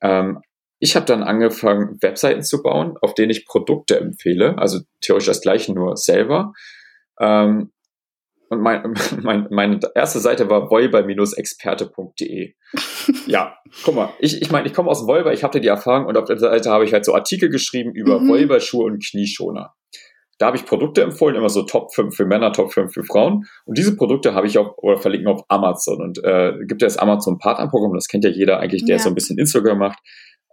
Ähm, ich habe dann angefangen, Webseiten zu bauen, auf denen ich Produkte empfehle, also theoretisch das gleiche nur selber. Ähm, und mein, mein, meine erste Seite war volleyball-experte.de. ja, guck mal, ich, ich meine, ich komme aus Volleyball, ich hatte die Erfahrung und auf der Seite habe ich halt so Artikel geschrieben über mhm. Volleyballschuhe und Knieschoner. Da habe ich Produkte empfohlen, immer so Top 5 für Männer, Top 5 für Frauen. Und diese Produkte habe ich auch oder verlinken auf Amazon. Und äh, gibt ja das Amazon Partnerprogramm, das kennt ja jeder eigentlich, der ja. so ein bisschen Instagram macht.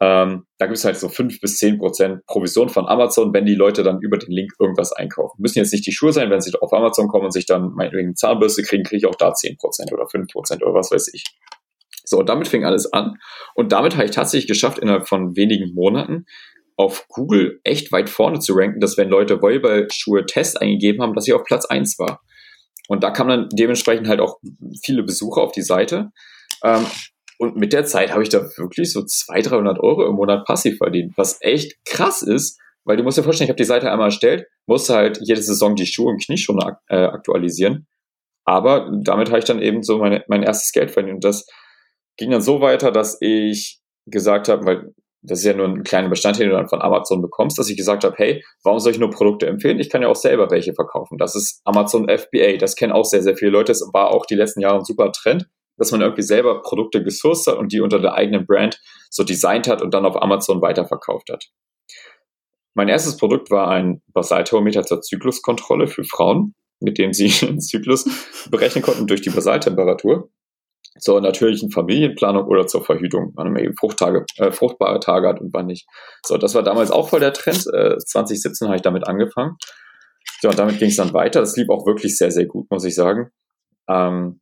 Ähm, da gibt es halt so fünf bis zehn Prozent Provision von Amazon, wenn die Leute dann über den Link irgendwas einkaufen. Müssen jetzt nicht die Schuhe sein, wenn sie auf Amazon kommen und sich dann meinetwegen Zahnbürste kriegen, kriege ich auch da zehn Prozent oder fünf Prozent oder was weiß ich. So, damit fing alles an. Und damit habe ich tatsächlich geschafft, innerhalb von wenigen Monaten auf Google echt weit vorne zu ranken, dass wenn Leute Volleyball-Schuhe Test eingegeben haben, dass ich auf Platz eins war. Und da kamen dann dementsprechend halt auch viele Besucher auf die Seite. Ähm, und mit der Zeit habe ich da wirklich so 200, 300 Euro im Monat passiv verdient, was echt krass ist, weil du musst dir vorstellen, ich habe die Seite einmal erstellt, musste halt jede Saison die Schuhe und Knieschuhe äh, aktualisieren. Aber damit habe ich dann eben so meine, mein erstes Geld verdient. Und das ging dann so weiter, dass ich gesagt habe, weil das ist ja nur ein kleiner Bestandteil, den du dann von Amazon bekommst, dass ich gesagt habe, hey, warum soll ich nur Produkte empfehlen? Ich kann ja auch selber welche verkaufen. Das ist Amazon FBA. Das kennen auch sehr, sehr viele Leute. Das war auch die letzten Jahre ein super Trend dass man irgendwie selber Produkte gesourced hat und die unter der eigenen Brand so designt hat und dann auf Amazon weiterverkauft hat. Mein erstes Produkt war ein Basalthermometer zur Zykluskontrolle für Frauen, mit dem sie den Zyklus berechnen konnten durch die Basaltemperatur zur natürlichen Familienplanung oder zur Verhütung, wann man eben Fruchttage, äh, fruchtbare Tage hat und wann nicht. So, das war damals auch voll der Trend. Äh, 2017 habe ich damit angefangen. So, und damit ging es dann weiter. Das lief auch wirklich sehr, sehr gut, muss ich sagen. Ähm,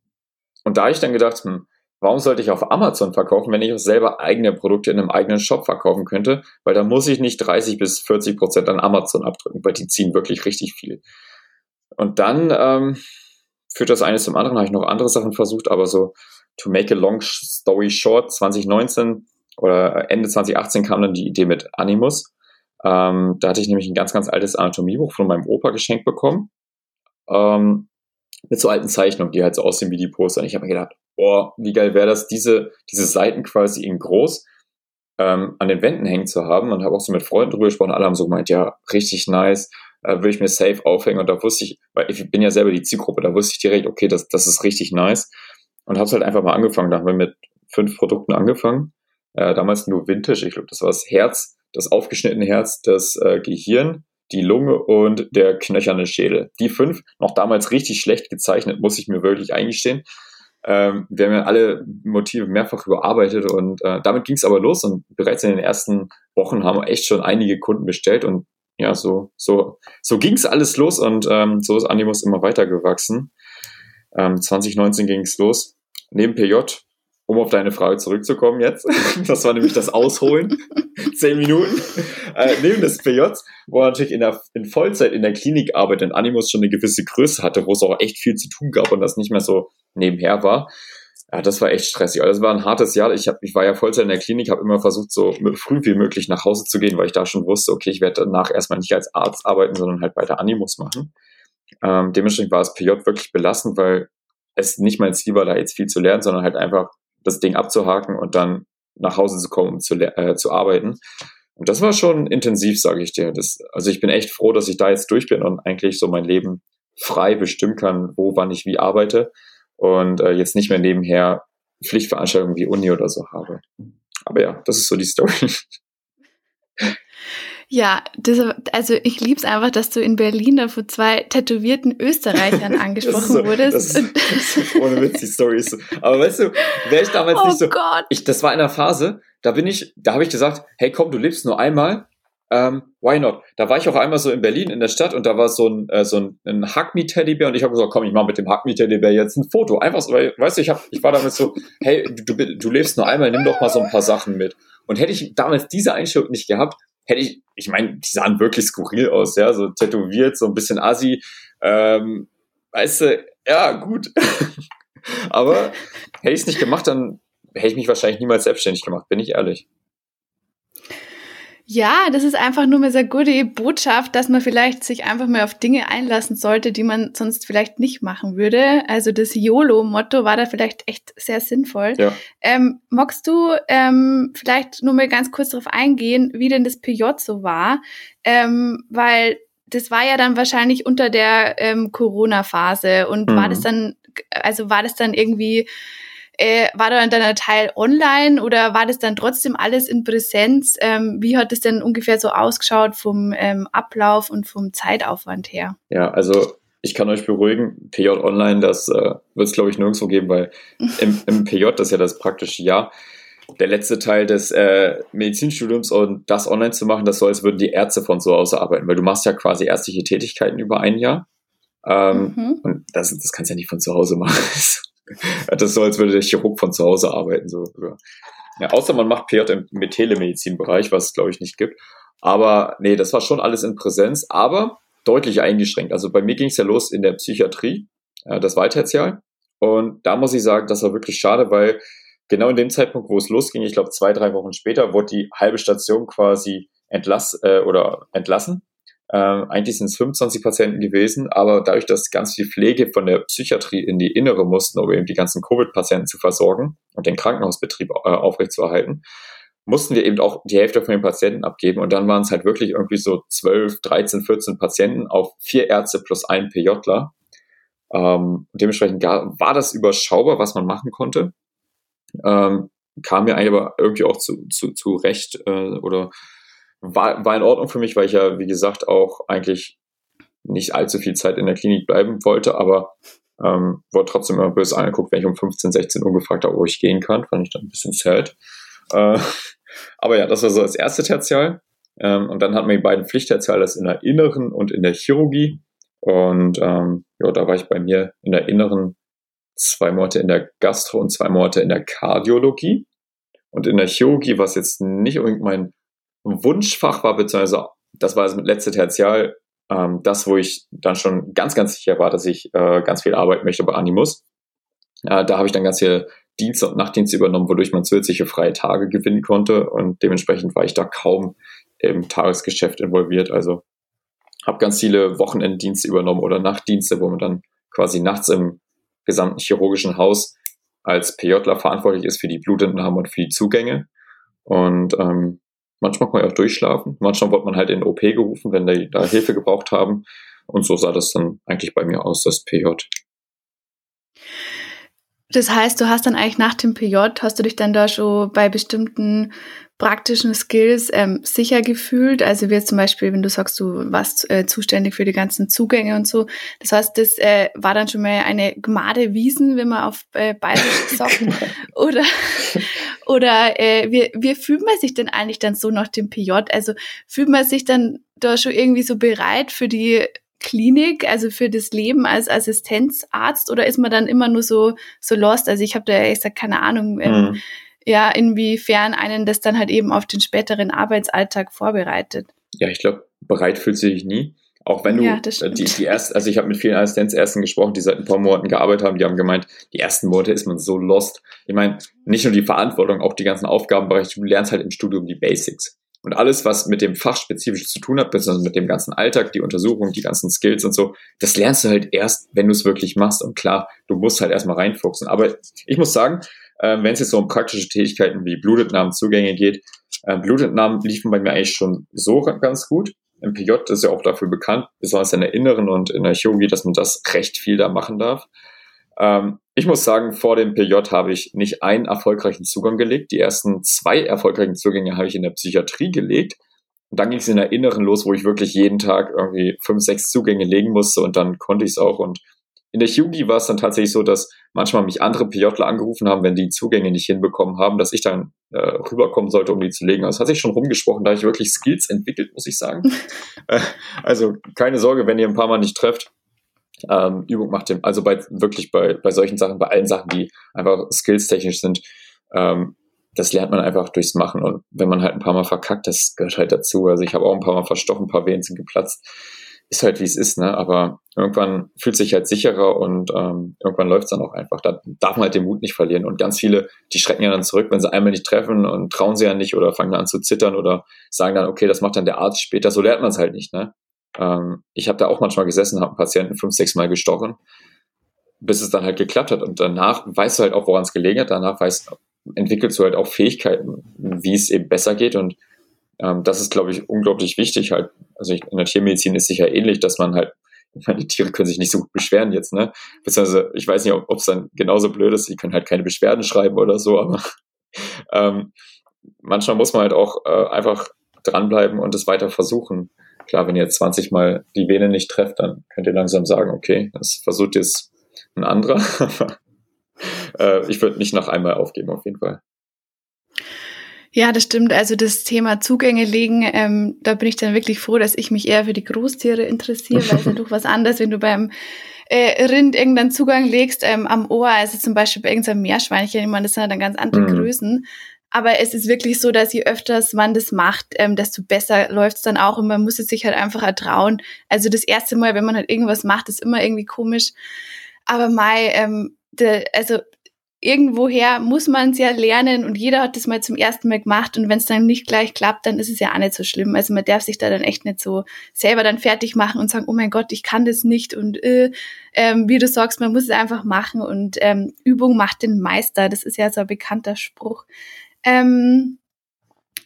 und da habe ich dann gedacht, hm, warum sollte ich auf Amazon verkaufen, wenn ich auch selber eigene Produkte in einem eigenen Shop verkaufen könnte? Weil da muss ich nicht 30 bis 40 Prozent an Amazon abdrücken, weil die ziehen wirklich richtig viel. Und dann ähm, führt das eine zum anderen, habe ich noch andere Sachen versucht, aber so to make a long story short, 2019 oder Ende 2018 kam dann die Idee mit Animus. Ähm, da hatte ich nämlich ein ganz, ganz altes Anatomiebuch von meinem Opa geschenkt bekommen. Ähm, mit so alten Zeichnungen, die halt so aussehen wie die Poster. Und ich habe mir gedacht, boah, wie geil wäre das, diese, diese Seiten quasi in groß ähm, an den Wänden hängen zu haben. Und habe auch so mit Freunden drüber gesprochen. Alle haben so gemeint, ja, richtig nice, äh, würde ich mir safe aufhängen. Und da wusste ich, weil ich bin ja selber die Zielgruppe, da wusste ich direkt, okay, das, das ist richtig nice. Und habe es halt einfach mal angefangen. Da haben wir mit fünf Produkten angefangen. Äh, damals nur Vintage. Ich glaube, das war das Herz, das aufgeschnittene Herz, das äh, Gehirn, die Lunge und der knöcherne Schädel. Die fünf, noch damals richtig schlecht gezeichnet, muss ich mir wirklich eingestehen. Ähm, wir haben ja alle Motive mehrfach überarbeitet und äh, damit ging es aber los und bereits in den ersten Wochen haben echt schon einige Kunden bestellt und ja, so, so, so ging es alles los und ähm, so ist Animus immer weiter gewachsen. Ähm, 2019 ging es los. Neben PJ um auf deine Frage zurückzukommen jetzt, das war nämlich das Ausholen, zehn Minuten, äh, neben des PJs, wo er natürlich in, der, in Vollzeit in der Klinik arbeitet und Animus schon eine gewisse Größe hatte, wo es auch echt viel zu tun gab und das nicht mehr so nebenher war. Ja, das war echt stressig. Also das war ein hartes Jahr. Ich, hab, ich war ja Vollzeit in der Klinik, habe immer versucht, so früh wie möglich nach Hause zu gehen, weil ich da schon wusste, okay, ich werde danach erstmal nicht als Arzt arbeiten, sondern halt weiter Animus machen. Ähm, dementsprechend war das PJ wirklich belastend, weil es nicht mein Ziel war, da jetzt viel zu lernen, sondern halt einfach das Ding abzuhaken und dann nach Hause zu kommen, um zu, äh, zu arbeiten. Und das war schon intensiv, sage ich dir. Das, also ich bin echt froh, dass ich da jetzt durch bin und eigentlich so mein Leben frei bestimmen kann, wo, wann ich wie arbeite und äh, jetzt nicht mehr nebenher Pflichtveranstaltungen wie Uni oder so habe. Aber ja, das ist so die Story. Ja, das, also ich lieb's einfach, dass du in Berlin da von zwei tätowierten Österreichern angesprochen so, wurdest. Das ist, das ist ohne Witz, die Story ist so. Aber weißt du, wäre ich damals oh nicht so. Gott. Ich, das war in einer Phase, da bin ich, da habe ich gesagt, hey komm, du lebst nur einmal. Ähm, why not? Da war ich auch einmal so in Berlin in der Stadt und da war so ein, äh, so ein, ein Hack Me Teddybär und ich habe gesagt, komm, ich mache mit dem Hack Me Teddybär jetzt ein Foto. Einfach so, weil, weißt du, ich, hab, ich war damit so, hey, du, du, du lebst nur einmal, nimm doch mal so ein paar Sachen mit. Und hätte ich damals diese Einstellung nicht gehabt, hätte ich, ich meine, die sahen wirklich skurril aus, ja, so tätowiert, so ein bisschen assi. Ähm, weißt du, ja, gut. Aber hätte ich es nicht gemacht, dann hätte ich mich wahrscheinlich niemals selbstständig gemacht, bin ich ehrlich. Ja, das ist einfach nur eine sehr gute Botschaft, dass man vielleicht sich einfach mal auf Dinge einlassen sollte, die man sonst vielleicht nicht machen würde. Also das YOLO-Motto war da vielleicht echt sehr sinnvoll. Ja. Ähm, magst du ähm, vielleicht nur mal ganz kurz darauf eingehen, wie denn das PJ so war? Ähm, weil das war ja dann wahrscheinlich unter der ähm, Corona-Phase und mhm. war das dann, also war das dann irgendwie äh, war dann dein Teil online oder war das dann trotzdem alles in Präsenz? Ähm, wie hat es denn ungefähr so ausgeschaut vom ähm, Ablauf und vom Zeitaufwand her? Ja, also ich kann euch beruhigen, PJ Online, das äh, wird es glaube ich nirgendwo geben, weil im, im PJ, das ist ja das praktische Jahr, der letzte Teil des äh, Medizinstudiums und das online zu machen, das so, als würden die Ärzte von zu Hause arbeiten, weil du machst ja quasi ärztliche Tätigkeiten über ein Jahr. Ähm, mhm. Und das, das kannst du ja nicht von zu Hause machen. das ist so, als würde der Chirurg von zu Hause arbeiten. So. Ja, außer man macht PJ im, Telemedizinbereich, was es glaube ich nicht gibt. Aber nee, das war schon alles in Präsenz, aber deutlich eingeschränkt. Also bei mir ging es ja los in der Psychiatrie, äh, das Weiterzial. Und da muss ich sagen, das war wirklich schade, weil genau in dem Zeitpunkt, wo es losging, ich glaube zwei, drei Wochen später, wurde die halbe Station quasi entlass, äh, oder entlassen. Ähm, eigentlich sind es 25 Patienten gewesen, aber dadurch, dass ganz viel Pflege von der Psychiatrie in die Innere mussten, um eben die ganzen Covid-Patienten zu versorgen und den Krankenhausbetrieb äh, aufrechtzuerhalten, mussten wir eben auch die Hälfte von den Patienten abgeben. Und dann waren es halt wirklich irgendwie so 12, 13, 14 Patienten auf vier Ärzte plus ein PJler. Ähm, dementsprechend war das überschaubar, was man machen konnte. Ähm, kam mir eigentlich aber irgendwie auch zu, zu, zu Recht äh, oder war, war in Ordnung für mich, weil ich ja, wie gesagt, auch eigentlich nicht allzu viel Zeit in der Klinik bleiben wollte, aber ähm, wurde trotzdem immer böse angeguckt, wenn ich um 15, 16 Uhr gefragt habe, wo ich gehen kann. Fand ich dann ein bisschen sad. Äh, aber ja, das war so das erste Tertial. Ähm, und dann hatten wir die beiden Pflichttertial, das in der Inneren und in der Chirurgie. Und ähm, ja, da war ich bei mir in der Inneren zwei Monate in der Gastro und zwei Monate in der Kardiologie. Und in der Chirurgie, was jetzt nicht unbedingt mein Wunschfach war, beziehungsweise das war das letzte Tertial, ähm, das, wo ich dann schon ganz, ganz sicher war, dass ich äh, ganz viel arbeiten möchte bei Animus. Äh, da habe ich dann ganz viel Dienst- und Nachtdienst übernommen, wodurch man zusätzliche freie Tage gewinnen konnte und dementsprechend war ich da kaum im Tagesgeschäft involviert. Also habe ganz viele Wochenenddienste übernommen oder Nachtdienste, wo man dann quasi nachts im gesamten chirurgischen Haus als PJler verantwortlich ist für die Blutentnahme und für die Zugänge. Und ähm, manchmal kann man auch durchschlafen. Manchmal wird man halt in OP gerufen, wenn die da Hilfe gebraucht haben. Und so sah das dann eigentlich bei mir aus, das PJ. Das heißt, du hast dann eigentlich nach dem PJ, hast du dich dann da schon bei bestimmten praktischen Skills ähm, sicher gefühlt? Also wie jetzt zum Beispiel, wenn du sagst, du warst äh, zuständig für die ganzen Zugänge und so. Das heißt, das äh, war dann schon mal eine Gmade Wiesen, wenn man auf äh, Bayerisch sagt. oder oder äh, wie, wie fühlt man sich denn eigentlich dann so nach dem PJ? Also fühlt man sich dann da schon irgendwie so bereit für die Klinik, also für das Leben als Assistenzarzt oder ist man dann immer nur so, so lost? Also ich habe da ehrlich gesagt keine Ahnung, ähm, mhm. Ja, inwiefern einen das dann halt eben auf den späteren Arbeitsalltag vorbereitet. Ja, ich glaube, bereit fühlst du dich nie. Auch wenn du ja, die, die erst, also ich habe mit vielen Assistenzärzten gesprochen, die seit ein paar Monaten gearbeitet haben, die haben gemeint, die ersten Monate ist man so lost. Ich meine, nicht nur die Verantwortung, auch die ganzen Aufgabenbereiche, du lernst halt im Studium die Basics. Und alles, was mit dem Fach spezifisch zu tun hat, besonders mit dem ganzen Alltag, die Untersuchung, die ganzen Skills und so, das lernst du halt erst, wenn du es wirklich machst. Und klar, du musst halt erstmal reinfuchsen. Aber ich muss sagen, äh, wenn es jetzt so um praktische Tätigkeiten wie Blutentnahmenzugänge geht, äh, Blutentnahmen liefen bei mir eigentlich schon so ganz gut. Im PJ ist ja auch dafür bekannt, besonders in der Inneren und in der Chirurgie, dass man das recht viel da machen darf. Ähm, ich muss sagen, vor dem PJ habe ich nicht einen erfolgreichen Zugang gelegt. Die ersten zwei erfolgreichen Zugänge habe ich in der Psychiatrie gelegt. Und dann ging es in der Inneren los, wo ich wirklich jeden Tag irgendwie fünf, sechs Zugänge legen musste und dann konnte ich es auch. Und in der Chirurgie war es dann tatsächlich so, dass manchmal mich andere PJler angerufen haben, wenn die Zugänge nicht hinbekommen haben, dass ich dann äh, rüberkommen sollte, um die zu legen. Also hat sich schon rumgesprochen, da habe ich wirklich Skills entwickelt, muss ich sagen. Äh, also keine Sorge, wenn ihr ein paar Mal nicht trefft ähm, Übung macht dem, also bei wirklich bei, bei solchen Sachen, bei allen Sachen, die einfach skillstechnisch sind, ähm, das lernt man einfach durchs Machen. Und wenn man halt ein paar Mal verkackt, das gehört halt dazu. Also ich habe auch ein paar Mal verstochen, ein paar Venen sind geplatzt. Ist halt wie es ist, ne? Aber irgendwann fühlt sich halt sicherer und ähm, irgendwann läuft es dann auch einfach. Da darf man halt den Mut nicht verlieren. Und ganz viele, die schrecken ja dann zurück, wenn sie einmal nicht treffen und trauen sie ja nicht oder fangen an zu zittern oder sagen dann, okay, das macht dann der Arzt später. So lernt man es halt nicht, ne? Ähm, ich habe da auch manchmal gesessen, habe einen Patienten fünf, sechs Mal gestochen, bis es dann halt geklappt hat. Und danach weißt du halt auch, woran es gelegen hat. Danach weißt, entwickelst du halt auch Fähigkeiten, wie es eben besser geht. Und ähm, das ist, glaube ich, unglaublich wichtig halt. Also ich, in der Tiermedizin ist sicher ähnlich, dass man halt die Tiere können sich nicht so gut beschweren jetzt, ne? Beziehungsweise, ich weiß nicht, ob es dann genauso blöd ist, die können halt keine Beschwerden schreiben oder so, aber ähm, manchmal muss man halt auch äh, einfach dranbleiben und es weiter versuchen. Klar, wenn ihr jetzt 20 Mal die Vene nicht trefft, dann könnt ihr langsam sagen, okay, das versucht jetzt ein anderer. äh, ich würde nicht nach einmal aufgeben, auf jeden Fall. Ja, das stimmt. Also das Thema Zugänge legen, ähm, da bin ich dann wirklich froh, dass ich mich eher für die Großtiere interessiere, weil es ja doch was anderes, wenn du beim äh, Rind irgendeinen Zugang legst ähm, am Ohr, also zum Beispiel bei irgendeinem Meerschweinchen, ich meine, das sind dann ganz andere mhm. Größen. Aber es ist wirklich so, dass je öfters man das macht, ähm, desto besser läuft es dann auch und man muss es sich halt einfach ertrauen. Also das erste Mal, wenn man halt irgendwas macht, ist immer irgendwie komisch. Aber Mai, ähm, de, also irgendwoher muss man es ja lernen und jeder hat das mal zum ersten Mal gemacht und wenn es dann nicht gleich klappt, dann ist es ja auch nicht so schlimm. Also man darf sich da dann echt nicht so selber dann fertig machen und sagen, oh mein Gott, ich kann das nicht und äh, ähm, wie du sagst, man muss es einfach machen und ähm, Übung macht den Meister. Das ist ja so ein bekannter Spruch. Ähm,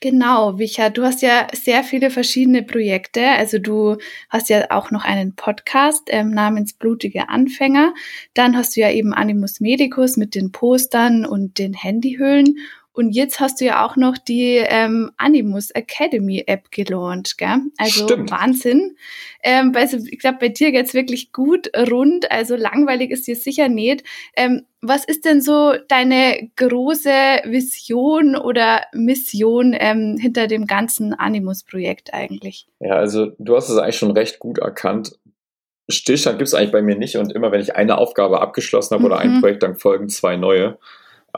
Genau, Wicha, du hast ja sehr viele verschiedene Projekte. Also du hast ja auch noch einen Podcast ähm, namens Blutige Anfänger. Dann hast du ja eben Animus Medicus mit den Postern und den Handyhüllen und jetzt hast du ja auch noch die ähm, Animus Academy App gelauncht, gell? Also Stimmt. Wahnsinn. Ähm, also ich glaube, bei dir geht's wirklich gut rund, also langweilig ist dir sicher nicht. Ähm, was ist denn so deine große Vision oder Mission ähm, hinter dem ganzen Animus-Projekt eigentlich? Ja, also du hast es eigentlich schon recht gut erkannt. Stillstand gibt's eigentlich bei mir nicht und immer wenn ich eine Aufgabe abgeschlossen habe mhm. oder ein mhm. Projekt, dann folgen zwei neue.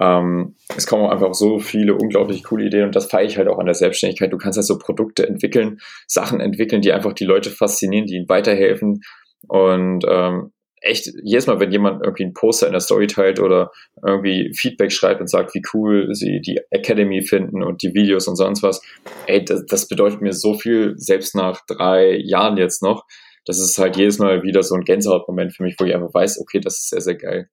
Ähm, es kommen einfach so viele unglaublich coole Ideen und das feiere ich halt auch an der Selbstständigkeit. Du kannst halt so Produkte entwickeln, Sachen entwickeln, die einfach die Leute faszinieren, die ihnen weiterhelfen und ähm, echt jedes Mal, wenn jemand irgendwie einen Poster in der Story teilt oder irgendwie Feedback schreibt und sagt, wie cool sie die Academy finden und die Videos und sonst was, ey, das, das bedeutet mir so viel, selbst nach drei Jahren jetzt noch. Das ist halt jedes Mal wieder so ein Gänsehautmoment für mich, wo ich einfach weiß, okay, das ist sehr, sehr geil.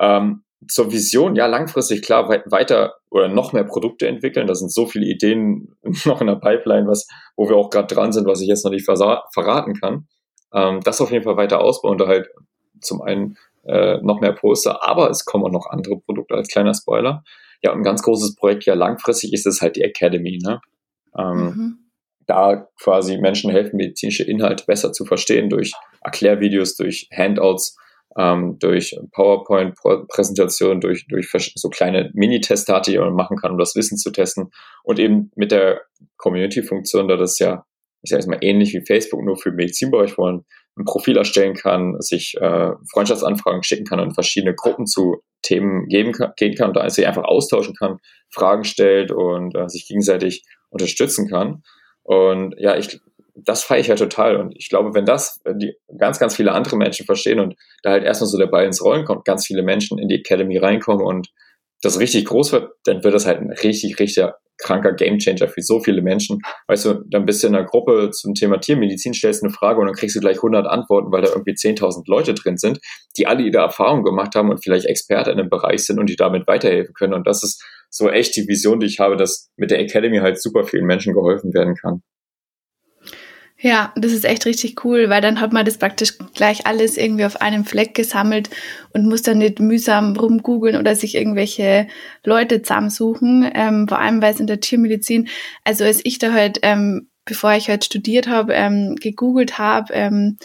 Ähm, zur Vision, ja, langfristig klar, weiter oder noch mehr Produkte entwickeln. Da sind so viele Ideen noch in der Pipeline, was, wo wir auch gerade dran sind, was ich jetzt noch nicht verraten kann. Ähm, das auf jeden Fall weiter ausbauen, da halt zum einen äh, noch mehr Poster, aber es kommen auch noch andere Produkte als kleiner Spoiler. Ja, und ein ganz großes Projekt, ja, langfristig ist es halt die Academy, ne? Ähm, mhm. Da quasi Menschen helfen, medizinische Inhalte besser zu verstehen durch Erklärvideos, durch Handouts, ähm, durch PowerPoint-Präsentationen, durch, durch so kleine Mini-Testate, die man machen kann, um das Wissen zu testen. Und eben mit der Community-Funktion, da das ja, ich sage jetzt mal, ähnlich wie Facebook, nur für Medizinbereich, wo man ein Profil erstellen kann, sich äh, Freundschaftsanfragen schicken kann und verschiedene Gruppen zu Themen geben kann, gehen kann da sich einfach austauschen kann, Fragen stellt und äh, sich gegenseitig unterstützen kann. Und ja, ich das feiere ich ja total. Und ich glaube, wenn das die ganz, ganz viele andere Menschen verstehen und da halt erstmal so der Ball ins Rollen kommt, ganz viele Menschen in die Academy reinkommen und das richtig groß wird, dann wird das halt ein richtig, richtig kranker Gamechanger für so viele Menschen. Weißt du, dann bist du in einer Gruppe zum Thema Tiermedizin, stellst eine Frage und dann kriegst du gleich 100 Antworten, weil da irgendwie 10.000 Leute drin sind, die alle ihre Erfahrungen gemacht haben und vielleicht Experte in dem Bereich sind und die damit weiterhelfen können. Und das ist so echt die Vision, die ich habe, dass mit der Academy halt super vielen Menschen geholfen werden kann. Ja, das ist echt richtig cool, weil dann hat man das praktisch gleich alles irgendwie auf einem Fleck gesammelt und muss dann nicht mühsam rumgoogeln oder sich irgendwelche Leute zusammensuchen. Ähm, vor allem, weil es in der Tiermedizin, also als ich da halt, ähm, bevor ich halt studiert habe, ähm, gegoogelt habe, ähm,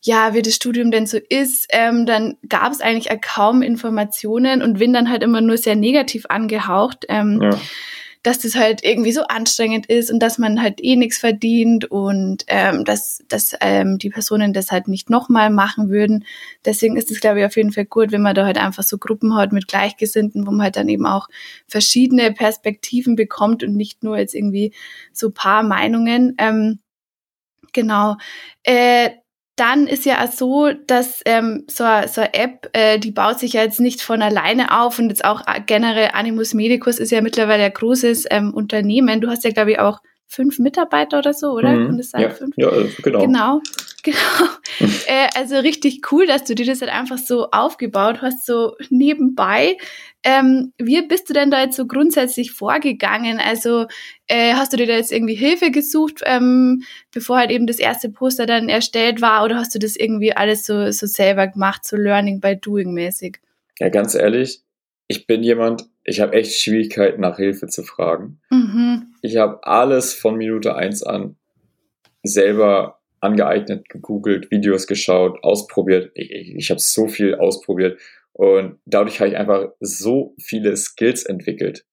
ja, wie das Studium denn so ist, ähm, dann gab es eigentlich kaum Informationen und bin dann halt immer nur sehr negativ angehaucht. Ähm, ja dass das halt irgendwie so anstrengend ist und dass man halt eh nichts verdient und ähm, dass, dass ähm, die Personen das halt nicht nochmal machen würden. Deswegen ist es, glaube ich, auf jeden Fall gut, wenn man da halt einfach so Gruppen hat mit Gleichgesinnten, wo man halt dann eben auch verschiedene Perspektiven bekommt und nicht nur jetzt irgendwie so paar Meinungen. Ähm, genau. Äh, dann ist ja auch so, dass ähm, so, so eine App, äh, die baut sich ja jetzt nicht von alleine auf und jetzt auch generell Animus Medicus ist ja mittlerweile ein großes ähm, Unternehmen. Du hast ja, glaube ich, auch fünf Mitarbeiter oder so, oder? Mhm. Kann das sein? Ja, fünf? ja genau. Genau, genau. äh, also richtig cool, dass du dir das halt einfach so aufgebaut hast, so nebenbei. Ähm, wie bist du denn da jetzt so grundsätzlich vorgegangen? Also äh, hast du dir da jetzt irgendwie Hilfe gesucht, ähm, bevor halt eben das erste Poster dann erstellt war, oder hast du das irgendwie alles so, so selber gemacht, so Learning by Doing mäßig? Ja, ganz ehrlich, ich bin jemand, ich habe echt Schwierigkeiten nach Hilfe zu fragen. Mhm. Ich habe alles von Minute eins an selber angeeignet, gegoogelt, Videos geschaut, ausprobiert. Ich, ich, ich habe so viel ausprobiert und dadurch habe ich einfach so viele Skills entwickelt.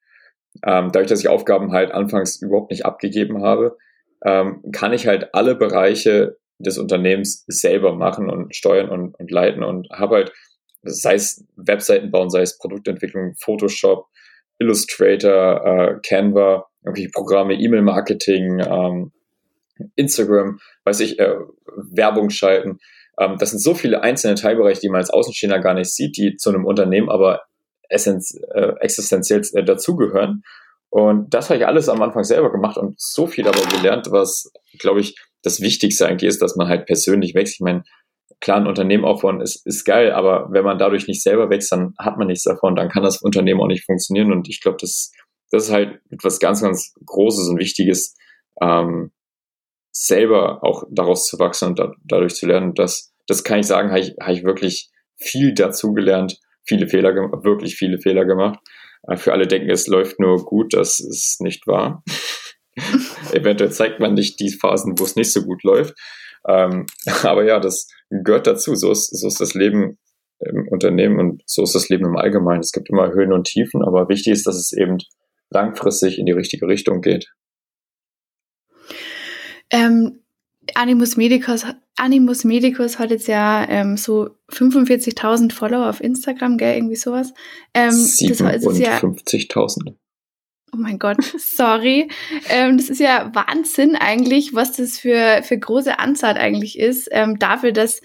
ähm, dadurch, dass ich Aufgaben halt anfangs überhaupt nicht abgegeben habe, ähm, kann ich halt alle Bereiche des Unternehmens selber machen und steuern und, und leiten und habe halt, sei es Webseiten bauen, sei es Produktentwicklung, Photoshop, Illustrator, äh, Canva, irgendwelche Programme, E-Mail-Marketing, ähm, Instagram, weiß ich, äh, Werbung schalten. Ähm, das sind so viele einzelne Teilbereiche, die man als Außenstehender gar nicht sieht, die zu einem Unternehmen aber essenz, äh, existenziell äh, dazugehören. Und das habe ich alles am Anfang selber gemacht und so viel dabei gelernt, was, glaube ich, das Wichtigste eigentlich ist, dass man halt persönlich wächst. Ich meine, klar, ein Unternehmen aufbauen ist, ist geil, aber wenn man dadurch nicht selber wächst, dann hat man nichts davon, dann kann das Unternehmen auch nicht funktionieren. Und ich glaube, das, das ist halt etwas ganz, ganz Großes und Wichtiges, ähm, selber auch daraus zu wachsen und da, dadurch zu lernen. Das, das kann ich sagen, habe ich, habe ich wirklich viel dazu gelernt, viele Fehler, wirklich viele Fehler gemacht. Äh, für alle denken, es läuft nur gut, das ist nicht wahr. Eventuell zeigt man nicht die Phasen, wo es nicht so gut läuft. Ähm, aber ja, das gehört dazu. So ist, so ist das Leben im Unternehmen und so ist das Leben im Allgemeinen. Es gibt immer Höhen und Tiefen, aber wichtig ist, dass es eben langfristig in die richtige Richtung geht. Ähm, Animus Medicus, Animus Medicus hat jetzt ja ähm, so 45.000 Follower auf Instagram, gell, irgendwie sowas. Ähm, 57.000. Ja, oh mein Gott, sorry. ähm, das ist ja Wahnsinn eigentlich, was das für, für große Anzahl eigentlich ist, ähm, dafür, dass,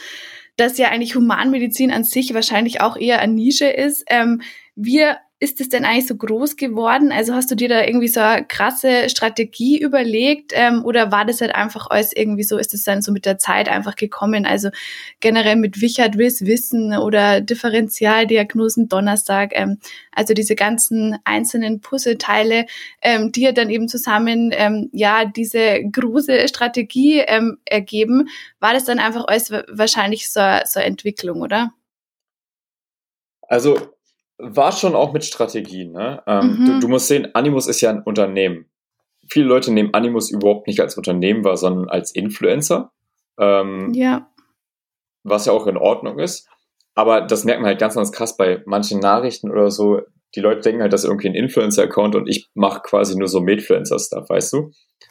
dass ja eigentlich Humanmedizin an sich wahrscheinlich auch eher eine Nische ist. Ähm, wir ist es denn eigentlich so groß geworden? Also hast du dir da irgendwie so eine krasse Strategie überlegt ähm, oder war das halt einfach alles irgendwie so, ist es dann so mit der Zeit einfach gekommen? Also generell mit Wichert Wiss Wissen oder Differentialdiagnosen Donnerstag, ähm, also diese ganzen einzelnen Puzzleteile, ähm, die ja dann eben zusammen ähm, ja diese große Strategie ähm, ergeben, war das dann einfach alles wahrscheinlich so, so eine Entwicklung, oder? Also war schon auch mit Strategien. Ne? Ähm, mhm. du, du, musst sehen, Animus ist ja ein Unternehmen. Viele Leute nehmen Animus überhaupt nicht als Unternehmen wahr, sondern als Influencer. Ähm, ja. Was ja auch in Ordnung ist. Aber das merkt man halt ganz, ganz krass bei manchen Nachrichten oder so. Die Leute denken halt, das ist irgendwie ein Influencer-Account und ich mache quasi nur so Medfluencer-Stuff, weißt du?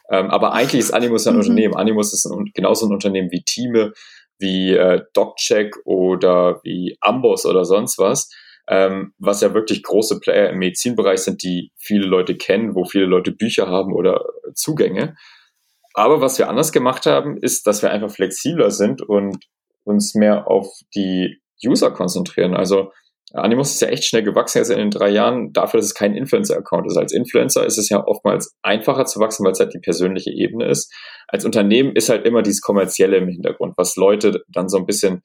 Ähm, aber eigentlich ist Animus ja ein mhm. Unternehmen. Animus ist ein, genauso ein Unternehmen wie Teame, wie äh, DocCheck oder wie Amboss oder sonst was ähm, was ja wirklich große Player im Medizinbereich sind, die viele Leute kennen, wo viele Leute Bücher haben oder Zugänge. Aber was wir anders gemacht haben, ist, dass wir einfach flexibler sind und uns mehr auf die User konzentrieren. Also Animus ist ja echt schnell gewachsen jetzt in den drei Jahren, dafür, dass es kein Influencer-Account ist. Als Influencer ist es ja oftmals einfacher zu wachsen, weil es halt die persönliche Ebene ist. Als Unternehmen ist halt immer dieses Kommerzielle im Hintergrund, was Leute dann so ein bisschen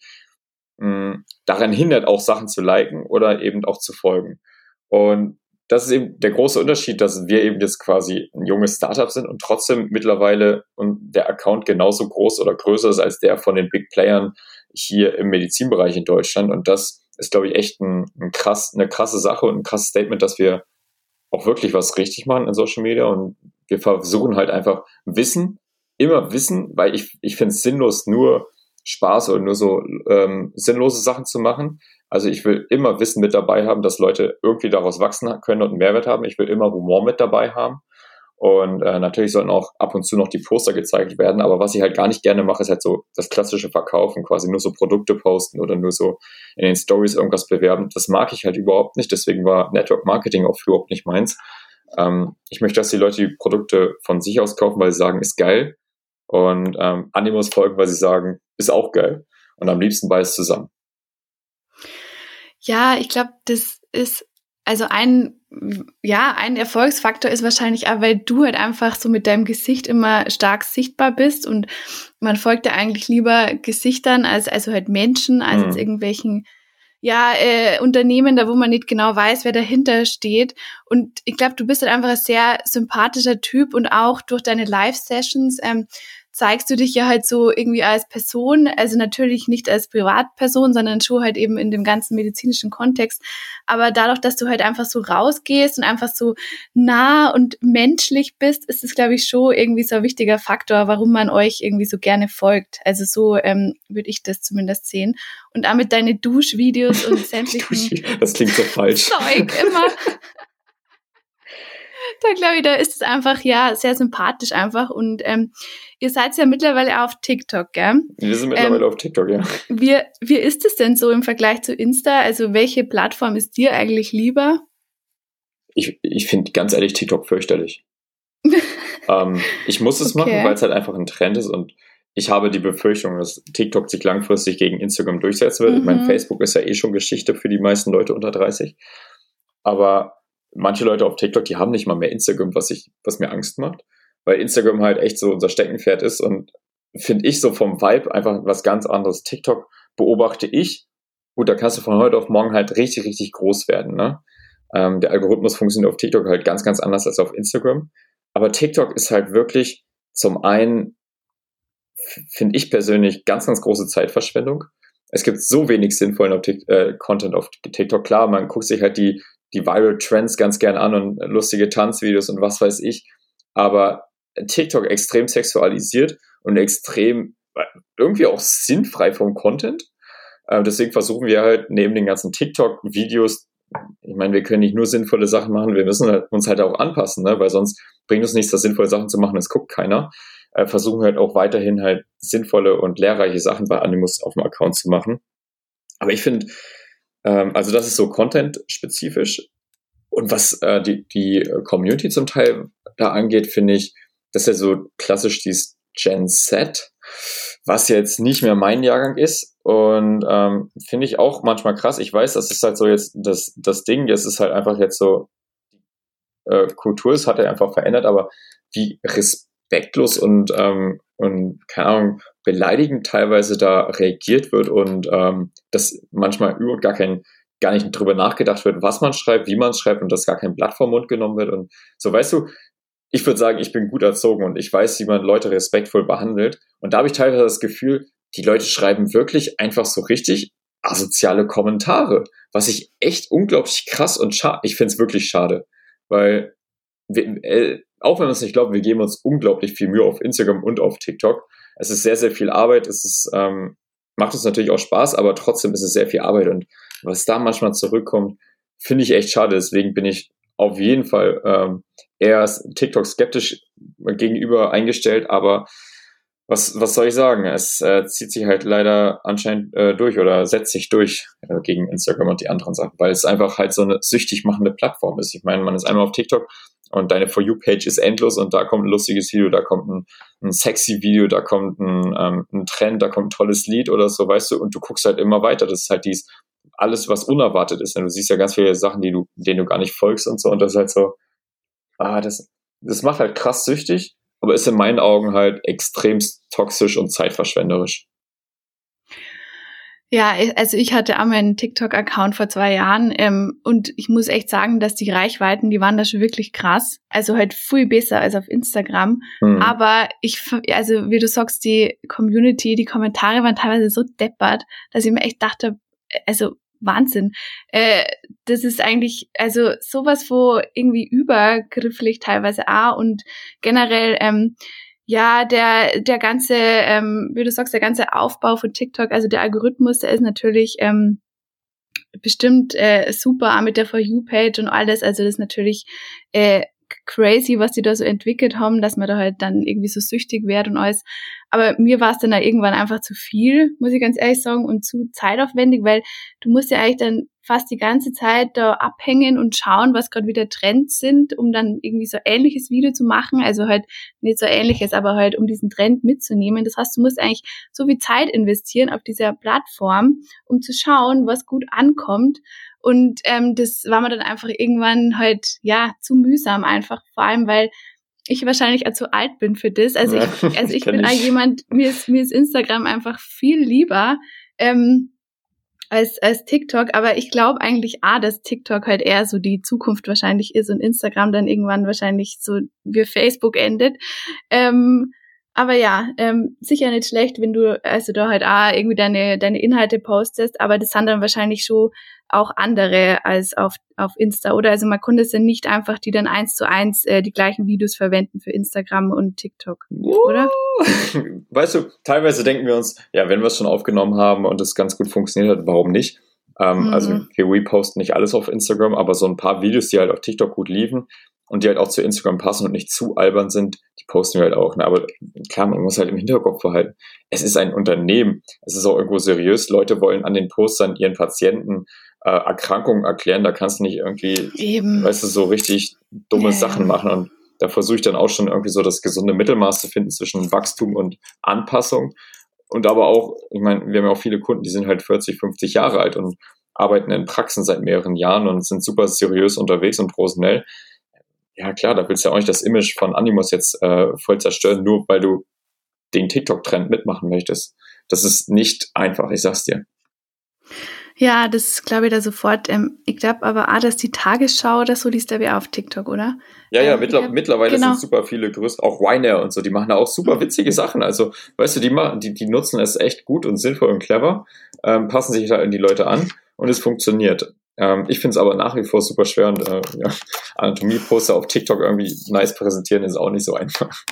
daran hindert, auch Sachen zu liken oder eben auch zu folgen. Und das ist eben der große Unterschied, dass wir eben jetzt quasi ein junges Startup sind und trotzdem mittlerweile und der Account genauso groß oder größer ist als der von den Big Playern hier im Medizinbereich in Deutschland. Und das ist, glaube ich, echt ein, ein krass, eine krasse Sache und ein krasses Statement, dass wir auch wirklich was richtig machen in Social Media und wir versuchen halt einfach Wissen, immer Wissen, weil ich, ich finde es sinnlos, nur Spaß oder nur so ähm, sinnlose Sachen zu machen. Also ich will immer Wissen mit dabei haben, dass Leute irgendwie daraus wachsen können und einen Mehrwert haben. Ich will immer Humor mit dabei haben. Und äh, natürlich sollen auch ab und zu noch die Poster gezeigt werden. Aber was ich halt gar nicht gerne mache, ist halt so das klassische Verkaufen, quasi nur so Produkte posten oder nur so in den Stories irgendwas bewerben. Das mag ich halt überhaupt nicht. Deswegen war Network Marketing auch überhaupt nicht meins. Ähm, ich möchte, dass die Leute die Produkte von sich aus kaufen, weil sie sagen, ist geil. Und ähm, Animus folgen, weil sie sagen, ist auch geil. Und am liebsten beides zusammen. Ja, ich glaube, das ist also ein, ja, ein Erfolgsfaktor ist wahrscheinlich auch, weil du halt einfach so mit deinem Gesicht immer stark sichtbar bist und man folgt ja eigentlich lieber Gesichtern als also halt Menschen, als mhm. jetzt irgendwelchen ja, äh, Unternehmen, da wo man nicht genau weiß, wer dahinter steht. Und ich glaube, du bist halt einfach ein sehr sympathischer Typ und auch durch deine Live-Sessions ähm, zeigst du dich ja halt so irgendwie als Person, also natürlich nicht als Privatperson, sondern schon halt eben in dem ganzen medizinischen Kontext. Aber dadurch, dass du halt einfach so rausgehst und einfach so nah und menschlich bist, ist es, glaube ich, schon irgendwie so ein wichtiger Faktor, warum man euch irgendwie so gerne folgt. Also so ähm, würde ich das zumindest sehen. Und damit deine Duschvideos und sämtlichen das klingt so falsch. Zeug immer. da glaube ich, da ist es einfach, ja, sehr sympathisch einfach. Und ähm, ihr seid ja mittlerweile auf TikTok, gell? Wir sind mittlerweile ähm, auf TikTok, ja. Wie, wie ist es denn so im Vergleich zu Insta? Also welche Plattform ist dir eigentlich lieber? Ich, ich finde ganz ehrlich TikTok fürchterlich. ähm, ich muss es okay. machen, weil es halt einfach ein Trend ist und ich habe die Befürchtung, dass TikTok sich langfristig gegen Instagram durchsetzen wird. Mhm. Ich meine, Facebook ist ja eh schon Geschichte für die meisten Leute unter 30. Aber manche Leute auf TikTok, die haben nicht mal mehr Instagram, was ich, was mir Angst macht, weil Instagram halt echt so unser Steckenpferd ist und finde ich so vom Vibe einfach was ganz anderes. TikTok beobachte ich, gut, da kannst du von heute auf morgen halt richtig, richtig groß werden, ne? Ähm, der Algorithmus funktioniert auf TikTok halt ganz, ganz anders als auf Instagram. Aber TikTok ist halt wirklich zum einen, finde ich persönlich, ganz, ganz große Zeitverschwendung. Es gibt so wenig sinnvollen auf äh, Content auf TikTok. Klar, man guckt sich halt die die Viral Trends ganz gern an und lustige Tanzvideos und was weiß ich. Aber TikTok extrem sexualisiert und extrem irgendwie auch sinnfrei vom Content. Äh, deswegen versuchen wir halt neben den ganzen TikTok-Videos, ich meine, wir können nicht nur sinnvolle Sachen machen, wir müssen halt uns halt auch anpassen, ne? weil sonst bringt es nichts, da sinnvolle Sachen zu machen, es guckt keiner. Äh, versuchen halt auch weiterhin halt sinnvolle und lehrreiche Sachen bei Animus auf dem Account zu machen. Aber ich finde, ähm, also das ist so content-spezifisch. Und was äh, die, die Community zum Teil da angeht, finde ich, das ist ja so klassisch dieses Gen Z, was jetzt nicht mehr mein Jahrgang ist. Und ähm, finde ich auch manchmal krass. Ich weiß, das ist halt so jetzt das, das Ding, das ist halt einfach jetzt so, äh, Kultur, es hat er einfach verändert, aber wie respektlos und, ähm, und keine Ahnung, beleidigend teilweise da reagiert wird und ähm, dass manchmal überhaupt gar kein gar nicht drüber nachgedacht wird, was man schreibt, wie man schreibt und dass gar kein Blatt vom Mund genommen wird und so. Weißt du, ich würde sagen, ich bin gut erzogen und ich weiß, wie man Leute respektvoll behandelt und da habe ich teilweise das Gefühl, die Leute schreiben wirklich einfach so richtig asoziale Kommentare, was ich echt unglaublich krass und schade, ich finde es wirklich schade, weil wir, äh, auch wenn man es nicht glaubt, wir geben uns unglaublich viel Mühe auf Instagram und auf TikTok es ist sehr, sehr viel Arbeit. Es ist, ähm, macht uns natürlich auch Spaß, aber trotzdem ist es sehr viel Arbeit. Und was da manchmal zurückkommt, finde ich echt schade. Deswegen bin ich auf jeden Fall ähm, eher TikTok skeptisch gegenüber eingestellt, aber was, was soll ich sagen? Es äh, zieht sich halt leider anscheinend äh, durch oder setzt sich durch äh, gegen Instagram und die anderen Sachen, weil es einfach halt so eine süchtig machende Plattform ist. Ich meine, man ist einmal auf TikTok und deine For You-Page ist endlos und da kommt ein lustiges Video, da kommt ein, ein sexy Video, da kommt ein, ähm, ein Trend, da kommt ein tolles Lied oder so, weißt du, und du guckst halt immer weiter. Das ist halt dies, alles, was unerwartet ist. Und du siehst ja ganz viele Sachen, die du, denen du gar nicht folgst und so, und das ist halt so, ah, das, das macht halt krass süchtig aber ist in meinen Augen halt extremst toxisch und zeitverschwenderisch. Ja, also ich hatte auch meinen TikTok-Account vor zwei Jahren ähm, und ich muss echt sagen, dass die Reichweiten, die waren da schon wirklich krass. Also halt viel besser als auf Instagram. Mhm. Aber ich, also wie du sagst, die Community, die Kommentare waren teilweise so deppert, dass ich mir echt dachte, also Wahnsinn. Äh, das ist eigentlich, also sowas, wo irgendwie übergrifflich teilweise auch und generell, ähm, ja, der, der ganze, ähm, wie du sagst, der ganze Aufbau von TikTok, also der Algorithmus, der ist natürlich ähm, bestimmt äh, super, mit der For You-Page und alles. Also das ist natürlich äh, crazy, was die da so entwickelt haben, dass man da halt dann irgendwie so süchtig wird und alles. Aber mir war es dann da irgendwann einfach zu viel, muss ich ganz ehrlich sagen, und zu zeitaufwendig, weil du musst ja eigentlich dann fast die ganze Zeit da abhängen und schauen, was gerade wieder Trends sind, um dann irgendwie so ähnliches Video zu machen. Also halt nicht so ähnliches, aber halt um diesen Trend mitzunehmen. Das heißt, du musst eigentlich so viel Zeit investieren auf dieser Plattform, um zu schauen, was gut ankommt. Und ähm, das war mir dann einfach irgendwann halt, ja, zu mühsam einfach, vor allem weil ich wahrscheinlich auch zu alt bin für das. Also ich, also ich bin ich. jemand, mir ist, mir ist Instagram einfach viel lieber ähm, als, als TikTok. Aber ich glaube eigentlich A, dass TikTok halt eher so die Zukunft wahrscheinlich ist und Instagram dann irgendwann wahrscheinlich so wie Facebook endet. Ähm, aber ja, ähm, sicher nicht schlecht, wenn du also da halt auch irgendwie deine, deine Inhalte postest, aber das sind dann wahrscheinlich schon auch andere als auf, auf Insta, oder? Also man konnte es ja nicht einfach die dann eins zu eins äh, die gleichen Videos verwenden für Instagram und TikTok, oder? Weißt du, teilweise denken wir uns, ja, wenn wir es schon aufgenommen haben und es ganz gut funktioniert hat, warum nicht? Ähm, mhm. Also wir reposten nicht alles auf Instagram, aber so ein paar Videos, die halt auf TikTok gut liefen, und die halt auch zu Instagram passen und nicht zu albern sind, posten wir halt auch. Ne? Aber klar, man muss halt im Hinterkopf verhalten. Es ist ein Unternehmen. Es ist auch irgendwo seriös. Leute wollen an den Postern ihren Patienten äh, Erkrankungen erklären. Da kannst du nicht irgendwie, Eben. weißt du, so richtig dumme ja, Sachen machen. Und da versuche ich dann auch schon irgendwie so das gesunde Mittelmaß zu finden zwischen Wachstum und Anpassung. Und aber auch, ich meine, wir haben ja auch viele Kunden, die sind halt 40, 50 Jahre alt und arbeiten in Praxen seit mehreren Jahren und sind super seriös unterwegs und professionell ja klar, da willst du ja auch nicht das Image von Animus jetzt äh, voll zerstören, nur weil du den TikTok-Trend mitmachen möchtest. Das ist nicht einfach, ich sag's dir. Ja, das glaube ich da sofort. Ähm, ich glaube aber auch, dass die Tagesschau oder so, die ist da wie auf TikTok, oder? Ja, ja, ähm, mittler hab, mittlerweile genau. sind super viele größte, auch Ryanair und so, die machen da auch super mhm. witzige Sachen. Also, weißt du, die, machen, die, die nutzen es echt gut und sinnvoll und clever, ähm, passen sich da in die Leute an und es funktioniert. Ähm, ich finde es aber nach wie vor super schwer und äh, ja, Anatomie-Poster auf TikTok irgendwie nice präsentieren ist auch nicht so einfach.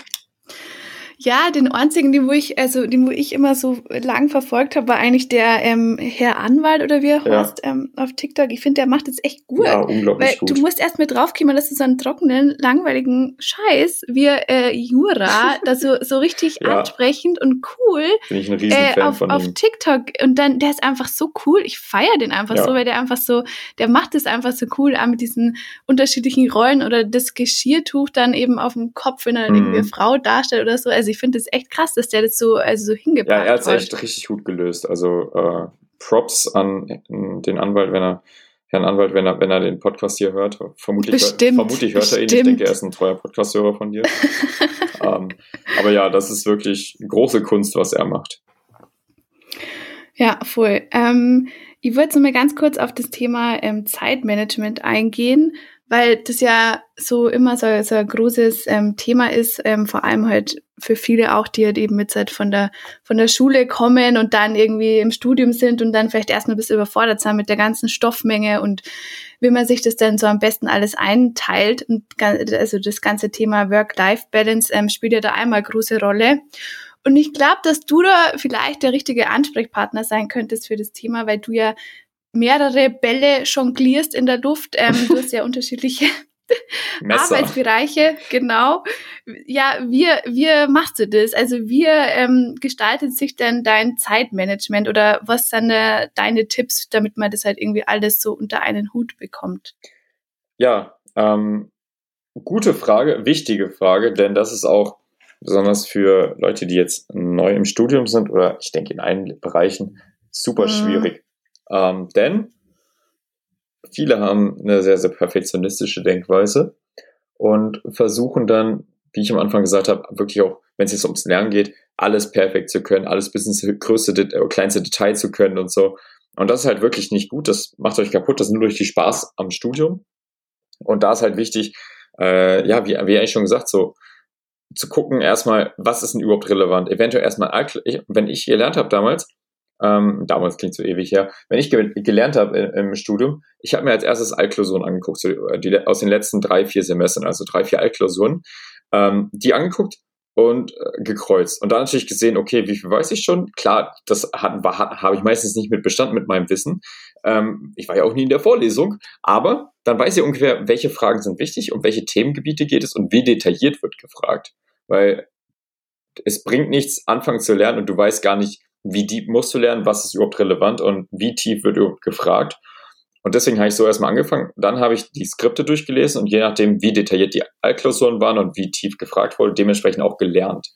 Ja, den einzigen, den wo ich, also den wo ich immer so lang verfolgt habe, war eigentlich der ähm, Herr Anwalt oder wie er ja. heißt ähm, auf TikTok. Ich finde, der macht das echt gut. Ja, unglaublich weil gut. Du musst erst mit draufkommen, dass du so einen trockenen, langweiligen Scheiß wie äh, Jura, da so, so richtig ja. ansprechend und cool Bin ich ein äh, auf, von auf ihm. TikTok. Und dann, der ist einfach so cool. Ich feiere den einfach ja. so, weil der einfach so, der macht es einfach so cool, auch mit diesen unterschiedlichen Rollen oder das Geschirrtuch dann eben auf dem Kopf, wenn er mhm. irgendwie eine Frau darstellt oder so. Also also ich finde es echt krass, dass der das so, also so hingebracht hat. Ja, er hat es echt richtig gut gelöst. Also äh, Props an den Anwalt, wenn er Herrn Anwalt, wenn er, wenn er den Podcast hier hört. Vermutlich, bestimmt, vermutlich hört er ihn. Ich denke, er ist ein treuer Podcast-Hörer von dir. ähm, aber ja, das ist wirklich große Kunst, was er macht. Ja, voll. Ähm, ich würde so mal ganz kurz auf das Thema ähm, Zeitmanagement eingehen weil das ja so immer so, so ein großes ähm, Thema ist, ähm, vor allem halt für viele auch, die halt eben jetzt halt von der, von der Schule kommen und dann irgendwie im Studium sind und dann vielleicht erstmal ein bisschen überfordert sind mit der ganzen Stoffmenge und wie man sich das dann so am besten alles einteilt. Und also das ganze Thema Work-Life-Balance ähm, spielt ja da einmal große Rolle. Und ich glaube, dass du da vielleicht der richtige Ansprechpartner sein könntest für das Thema, weil du ja mehrere Bälle jonglierst in der Luft. Ähm, du hast ja unterschiedliche Arbeitsbereiche, genau. Ja, wie, wie machst du das? Also wie ähm, gestaltet sich denn dein Zeitmanagement oder was sind äh, deine Tipps, damit man das halt irgendwie alles so unter einen Hut bekommt? Ja, ähm, gute Frage, wichtige Frage, denn das ist auch besonders für Leute, die jetzt neu im Studium sind oder ich denke in allen Bereichen super mhm. schwierig. Ähm, denn viele haben eine sehr, sehr perfektionistische Denkweise und versuchen dann, wie ich am Anfang gesagt habe, wirklich auch, wenn es jetzt ums Lernen geht, alles perfekt zu können, alles bis ins größte, äh, kleinste Detail zu können und so. Und das ist halt wirklich nicht gut, das macht euch kaputt, das nur durch die Spaß am Studium. Und da ist halt wichtig, äh, ja, wie, wie eigentlich schon gesagt, so zu gucken erstmal, was ist denn überhaupt relevant. Eventuell erstmal, wenn ich gelernt habe damals, ähm, damals klingt so ewig her, wenn ich ge gelernt habe im Studium, ich habe mir als erstes Altklausuren angeguckt, so äh, die, aus den letzten drei, vier Semestern, also drei, vier Altklausuren, ähm, die angeguckt und äh, gekreuzt. Und dann natürlich gesehen, okay, wie viel weiß ich schon? Klar, das hat, hat, habe ich meistens nicht mit Bestand mit meinem Wissen. Ähm, ich war ja auch nie in der Vorlesung, aber dann weiß ich ungefähr, welche Fragen sind wichtig, um welche Themengebiete geht es und wie detailliert wird gefragt. Weil es bringt nichts, anfangen zu lernen und du weißt gar nicht, wie deep musst du lernen, was ist überhaupt relevant und wie tief wird überhaupt gefragt. Und deswegen habe ich so erstmal angefangen. Dann habe ich die Skripte durchgelesen und je nachdem, wie detailliert die Altklausuren waren und wie tief gefragt wurde, dementsprechend auch gelernt.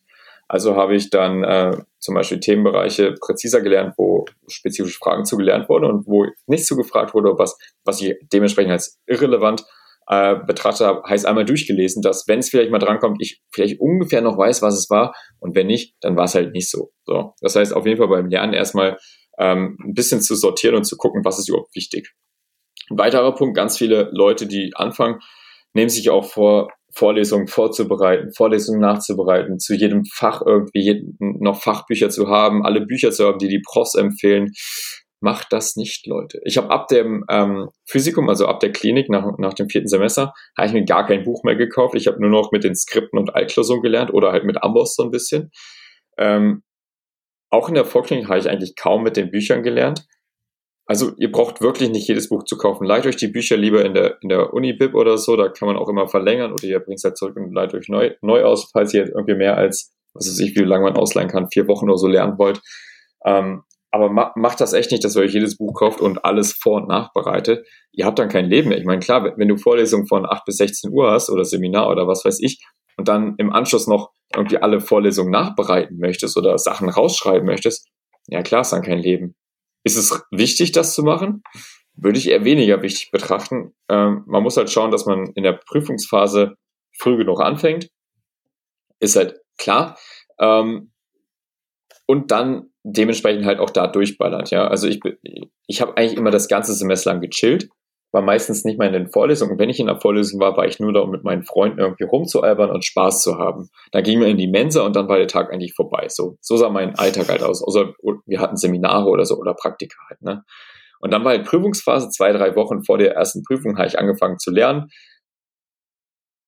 Also habe ich dann äh, zum Beispiel Themenbereiche präziser gelernt, wo spezifische Fragen zugelernt wurden und wo nicht zugefragt wurde, was, was ich dementsprechend als irrelevant äh, betrachtet habe, heißt einmal durchgelesen, dass wenn es vielleicht mal drankommt, ich vielleicht ungefähr noch weiß, was es war und wenn nicht, dann war es halt nicht so. so. Das heißt auf jeden Fall beim Lernen erstmal ähm, ein bisschen zu sortieren und zu gucken, was ist überhaupt wichtig. Ein weiterer Punkt, ganz viele Leute, die anfangen, nehmen sich auch vor, Vorlesungen vorzubereiten, Vorlesungen nachzubereiten, zu jedem Fach irgendwie noch Fachbücher zu haben, alle Bücher zu haben, die die Profs empfehlen. Macht das nicht, Leute. Ich habe ab dem ähm, Physikum, also ab der Klinik nach, nach dem vierten Semester, habe ich mir gar kein Buch mehr gekauft. Ich habe nur noch mit den Skripten und Altklausuren gelernt oder halt mit Amboss so ein bisschen. Ähm, auch in der Vorklinik habe ich eigentlich kaum mit den Büchern gelernt. Also ihr braucht wirklich nicht jedes Buch zu kaufen. Leiht euch die Bücher lieber in der, in der Uni-Bib oder so, da kann man auch immer verlängern oder ihr bringt es halt zurück und leiht euch neu, neu aus, falls ihr irgendwie mehr als, was weiß ich, wie lange man ausleihen kann, vier Wochen oder so lernen wollt. Ähm, aber ma macht das echt nicht, dass ihr euch jedes Buch kauft und alles vor- und nachbereitet. Ihr habt dann kein Leben mehr. Ich meine, klar, wenn du Vorlesungen von 8 bis 16 Uhr hast oder Seminar oder was weiß ich und dann im Anschluss noch irgendwie alle Vorlesungen nachbereiten möchtest oder Sachen rausschreiben möchtest, ja klar ist dann kein Leben. Ist es wichtig, das zu machen? Würde ich eher weniger wichtig betrachten. Ähm, man muss halt schauen, dass man in der Prüfungsphase früh genug anfängt. Ist halt klar. Ähm, und dann dementsprechend halt auch da durchballert. Ja, also ich, ich habe eigentlich immer das ganze Semester lang gechillt war meistens nicht mal in den Vorlesungen. Wenn ich in der Vorlesung war, war ich nur da, um mit meinen Freunden irgendwie rumzualbern und Spaß zu haben. Da ging wir in die Mensa und dann war der Tag eigentlich vorbei. So, so sah mein Alltag halt aus. Außer wir hatten Seminare oder so oder Praktika halt, ne? Und dann war halt Prüfungsphase, zwei, drei Wochen vor der ersten Prüfung habe ich angefangen zu lernen.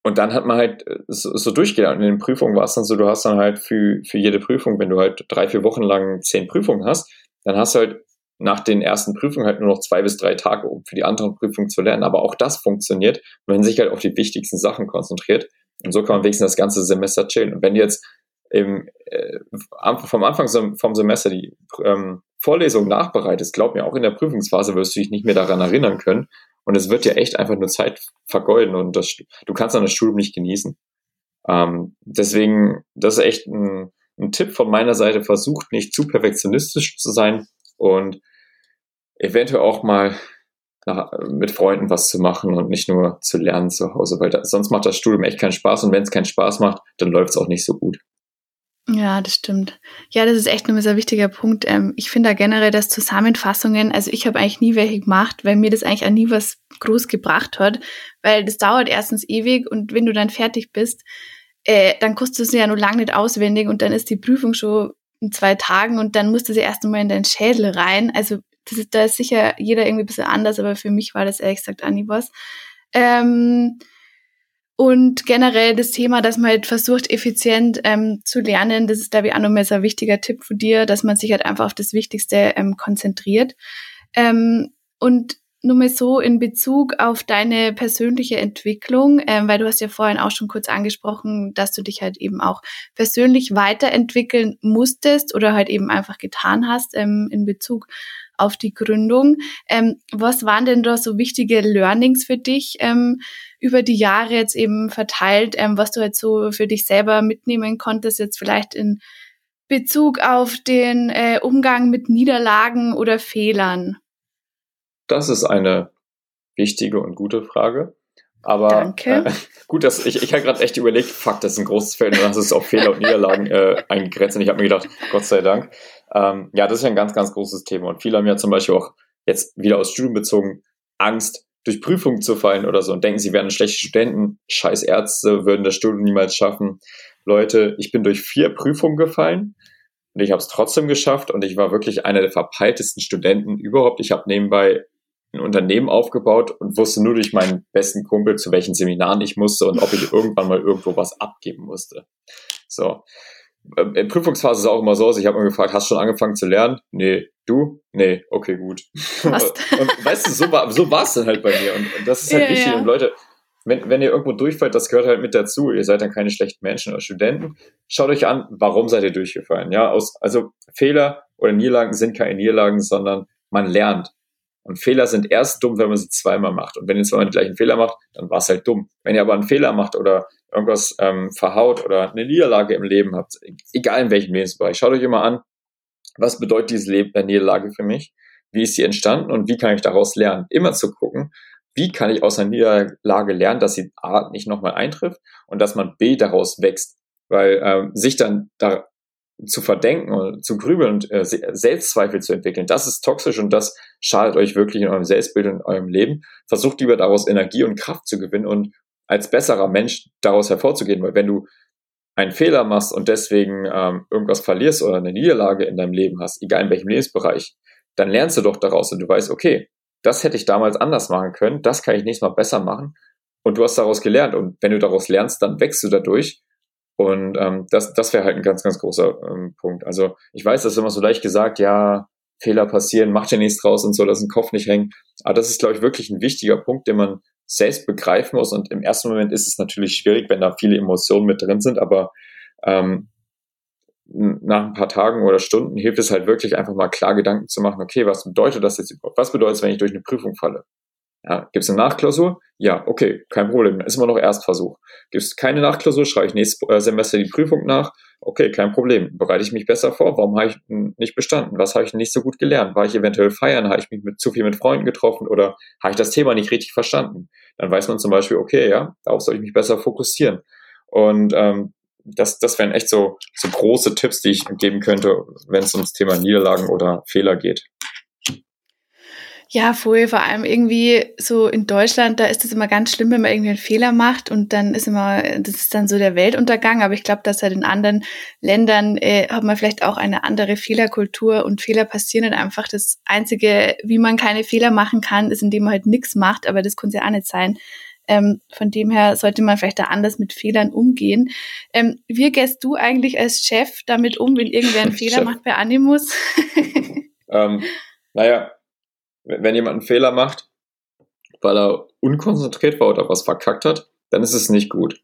Und dann hat man halt äh, so, so durchgelernt. In den Prüfungen war es dann so, du hast dann halt für, für jede Prüfung, wenn du halt drei, vier Wochen lang zehn Prüfungen hast, dann hast du halt nach den ersten Prüfungen halt nur noch zwei bis drei Tage, um für die anderen Prüfungen zu lernen. Aber auch das funktioniert, wenn man sich halt auf die wichtigsten Sachen konzentriert. Und so kann man wenigstens das ganze Semester chillen. Und wenn jetzt im, äh, vom Anfang vom Semester die ähm, Vorlesung nachbereitest, glaub mir, auch in der Prüfungsphase wirst du dich nicht mehr daran erinnern können. Und es wird dir echt einfach nur Zeit vergeuden und das, du kannst dann das Studium nicht genießen. Ähm, deswegen, das ist echt ein, ein Tipp von meiner Seite. Versucht nicht zu perfektionistisch zu sein, und eventuell auch mal nach, mit Freunden was zu machen und nicht nur zu lernen zu Hause, weil da, sonst macht das Studium echt keinen Spaß und wenn es keinen Spaß macht, dann läuft es auch nicht so gut. Ja, das stimmt. Ja, das ist echt ein sehr wichtiger Punkt. Ähm, ich finde da generell, dass Zusammenfassungen, also ich habe eigentlich nie welche gemacht, weil mir das eigentlich auch nie was groß gebracht hat, weil das dauert erstens ewig und wenn du dann fertig bist, äh, dann kostet es ja nur lange nicht auswendig und dann ist die Prüfung schon in zwei Tagen und dann musste sie erst einmal in deinen Schädel rein. Also das ist, da ist sicher jeder irgendwie ein bisschen anders, aber für mich war das ehrlich gesagt auch nie was. Ähm, und generell das Thema, dass man halt versucht, effizient ähm, zu lernen, das ist, glaube ich, auch nochmal so ein wichtiger Tipp von dir, dass man sich halt einfach auf das Wichtigste ähm, konzentriert. Ähm, und nur mal so in Bezug auf deine persönliche Entwicklung, ähm, weil du hast ja vorhin auch schon kurz angesprochen, dass du dich halt eben auch persönlich weiterentwickeln musstest oder halt eben einfach getan hast ähm, in Bezug auf die Gründung. Ähm, was waren denn da so wichtige Learnings für dich ähm, über die Jahre jetzt eben verteilt, ähm, was du halt so für dich selber mitnehmen konntest, jetzt vielleicht in Bezug auf den äh, Umgang mit Niederlagen oder Fehlern? Das ist eine wichtige und gute Frage. Aber Danke. Äh, gut, dass ich, ich habe gerade echt überlegt, fuck, das ist ein großes Feld und du es auf Fehler und Niederlagen äh, eingegrenzt. Und ich habe mir gedacht, Gott sei Dank. Ähm, ja, das ist ja ein ganz, ganz großes Thema. Und viele haben ja zum Beispiel auch jetzt wieder aus Studium bezogen Angst, durch Prüfungen zu fallen oder so und denken, sie wären schlechte Studenten, scheiß Ärzte, würden das Studium niemals schaffen. Leute, ich bin durch vier Prüfungen gefallen und ich habe es trotzdem geschafft und ich war wirklich einer der verpeiltesten Studenten überhaupt. Ich habe nebenbei ein Unternehmen aufgebaut und wusste nur durch meinen besten Kumpel, zu welchen Seminaren ich musste und ob ich irgendwann mal irgendwo was abgeben musste. So. Ähm, in Prüfungsphase ist es auch immer so, ich habe immer gefragt, hast du schon angefangen zu lernen? Nee. Du? Nee. Okay, gut. Und weißt du, so war so war es dann halt bei mir. Und, und das ist halt ja, wichtig. Ja. Und Leute, wenn, wenn ihr irgendwo durchfällt, das gehört halt mit dazu. Ihr seid dann keine schlechten Menschen oder Studenten. Schaut euch an, warum seid ihr durchgefallen? Ja, aus, also Fehler oder Niederlagen sind keine Niederlagen, sondern man lernt. Und Fehler sind erst dumm, wenn man sie zweimal macht. Und wenn ihr zweimal den gleichen Fehler macht, dann war es halt dumm. Wenn ihr aber einen Fehler macht oder irgendwas ähm, verhaut oder eine Niederlage im Leben habt, egal in welchem Lebensbereich, schaut euch immer an, was bedeutet diese Leb äh, Niederlage für mich? Wie ist sie entstanden und wie kann ich daraus lernen? Immer zu gucken, wie kann ich aus einer Niederlage lernen, dass sie A nicht nochmal eintrifft und dass man B daraus wächst. Weil ähm, sich dann da zu verdenken und zu grübeln und äh, Selbstzweifel zu entwickeln, das ist toxisch und das schadet euch wirklich in eurem Selbstbild und in eurem Leben. Versucht lieber daraus Energie und Kraft zu gewinnen und als besserer Mensch daraus hervorzugehen, weil wenn du einen Fehler machst und deswegen ähm, irgendwas verlierst oder eine Niederlage in deinem Leben hast, egal in welchem Lebensbereich, dann lernst du doch daraus und du weißt, okay, das hätte ich damals anders machen können, das kann ich nächstes Mal besser machen und du hast daraus gelernt und wenn du daraus lernst, dann wächst du dadurch und ähm, das, das wäre halt ein ganz, ganz großer ähm, Punkt. Also ich weiß, das ist immer so leicht gesagt, ja, Fehler passieren, mach dir nichts draus und so, lass den Kopf nicht hängen. Aber das ist, glaube ich, wirklich ein wichtiger Punkt, den man selbst begreifen muss. Und im ersten Moment ist es natürlich schwierig, wenn da viele Emotionen mit drin sind, aber ähm, nach ein paar Tagen oder Stunden hilft es halt wirklich einfach mal klar Gedanken zu machen, okay, was bedeutet das jetzt überhaupt? Was bedeutet es, wenn ich durch eine Prüfung falle? Ja, Gibt es eine Nachklausur? Ja, okay, kein Problem, ist immer noch Erstversuch. Gibt es keine Nachklausur, schreibe ich nächstes äh, Semester die Prüfung nach? Okay, kein Problem. Bereite ich mich besser vor? Warum habe ich nicht bestanden? Was habe ich nicht so gut gelernt? War ich eventuell feiern? Habe ich mich mit, zu viel mit Freunden getroffen oder habe ich das Thema nicht richtig verstanden? Dann weiß man zum Beispiel, okay, ja, darauf soll ich mich besser fokussieren. Und ähm, das, das wären echt so, so große Tipps, die ich geben könnte, wenn es ums Thema Niederlagen oder Fehler geht. Ja, voll. Vor allem irgendwie so in Deutschland, da ist es immer ganz schlimm, wenn man irgendwie einen Fehler macht und dann ist immer, das ist dann so der Weltuntergang. Aber ich glaube, dass halt in anderen Ländern äh, hat man vielleicht auch eine andere Fehlerkultur und Fehler passieren halt einfach. Das Einzige, wie man keine Fehler machen kann, ist, indem man halt nichts macht. Aber das kann ja auch nicht sein. Ähm, von dem her sollte man vielleicht da anders mit Fehlern umgehen. Ähm, wie gehst du eigentlich als Chef damit um, wenn irgendwer einen Fehler Chef. macht bei Animus? ähm, naja, wenn jemand einen Fehler macht, weil er unkonzentriert war oder was verkackt hat, dann ist es nicht gut.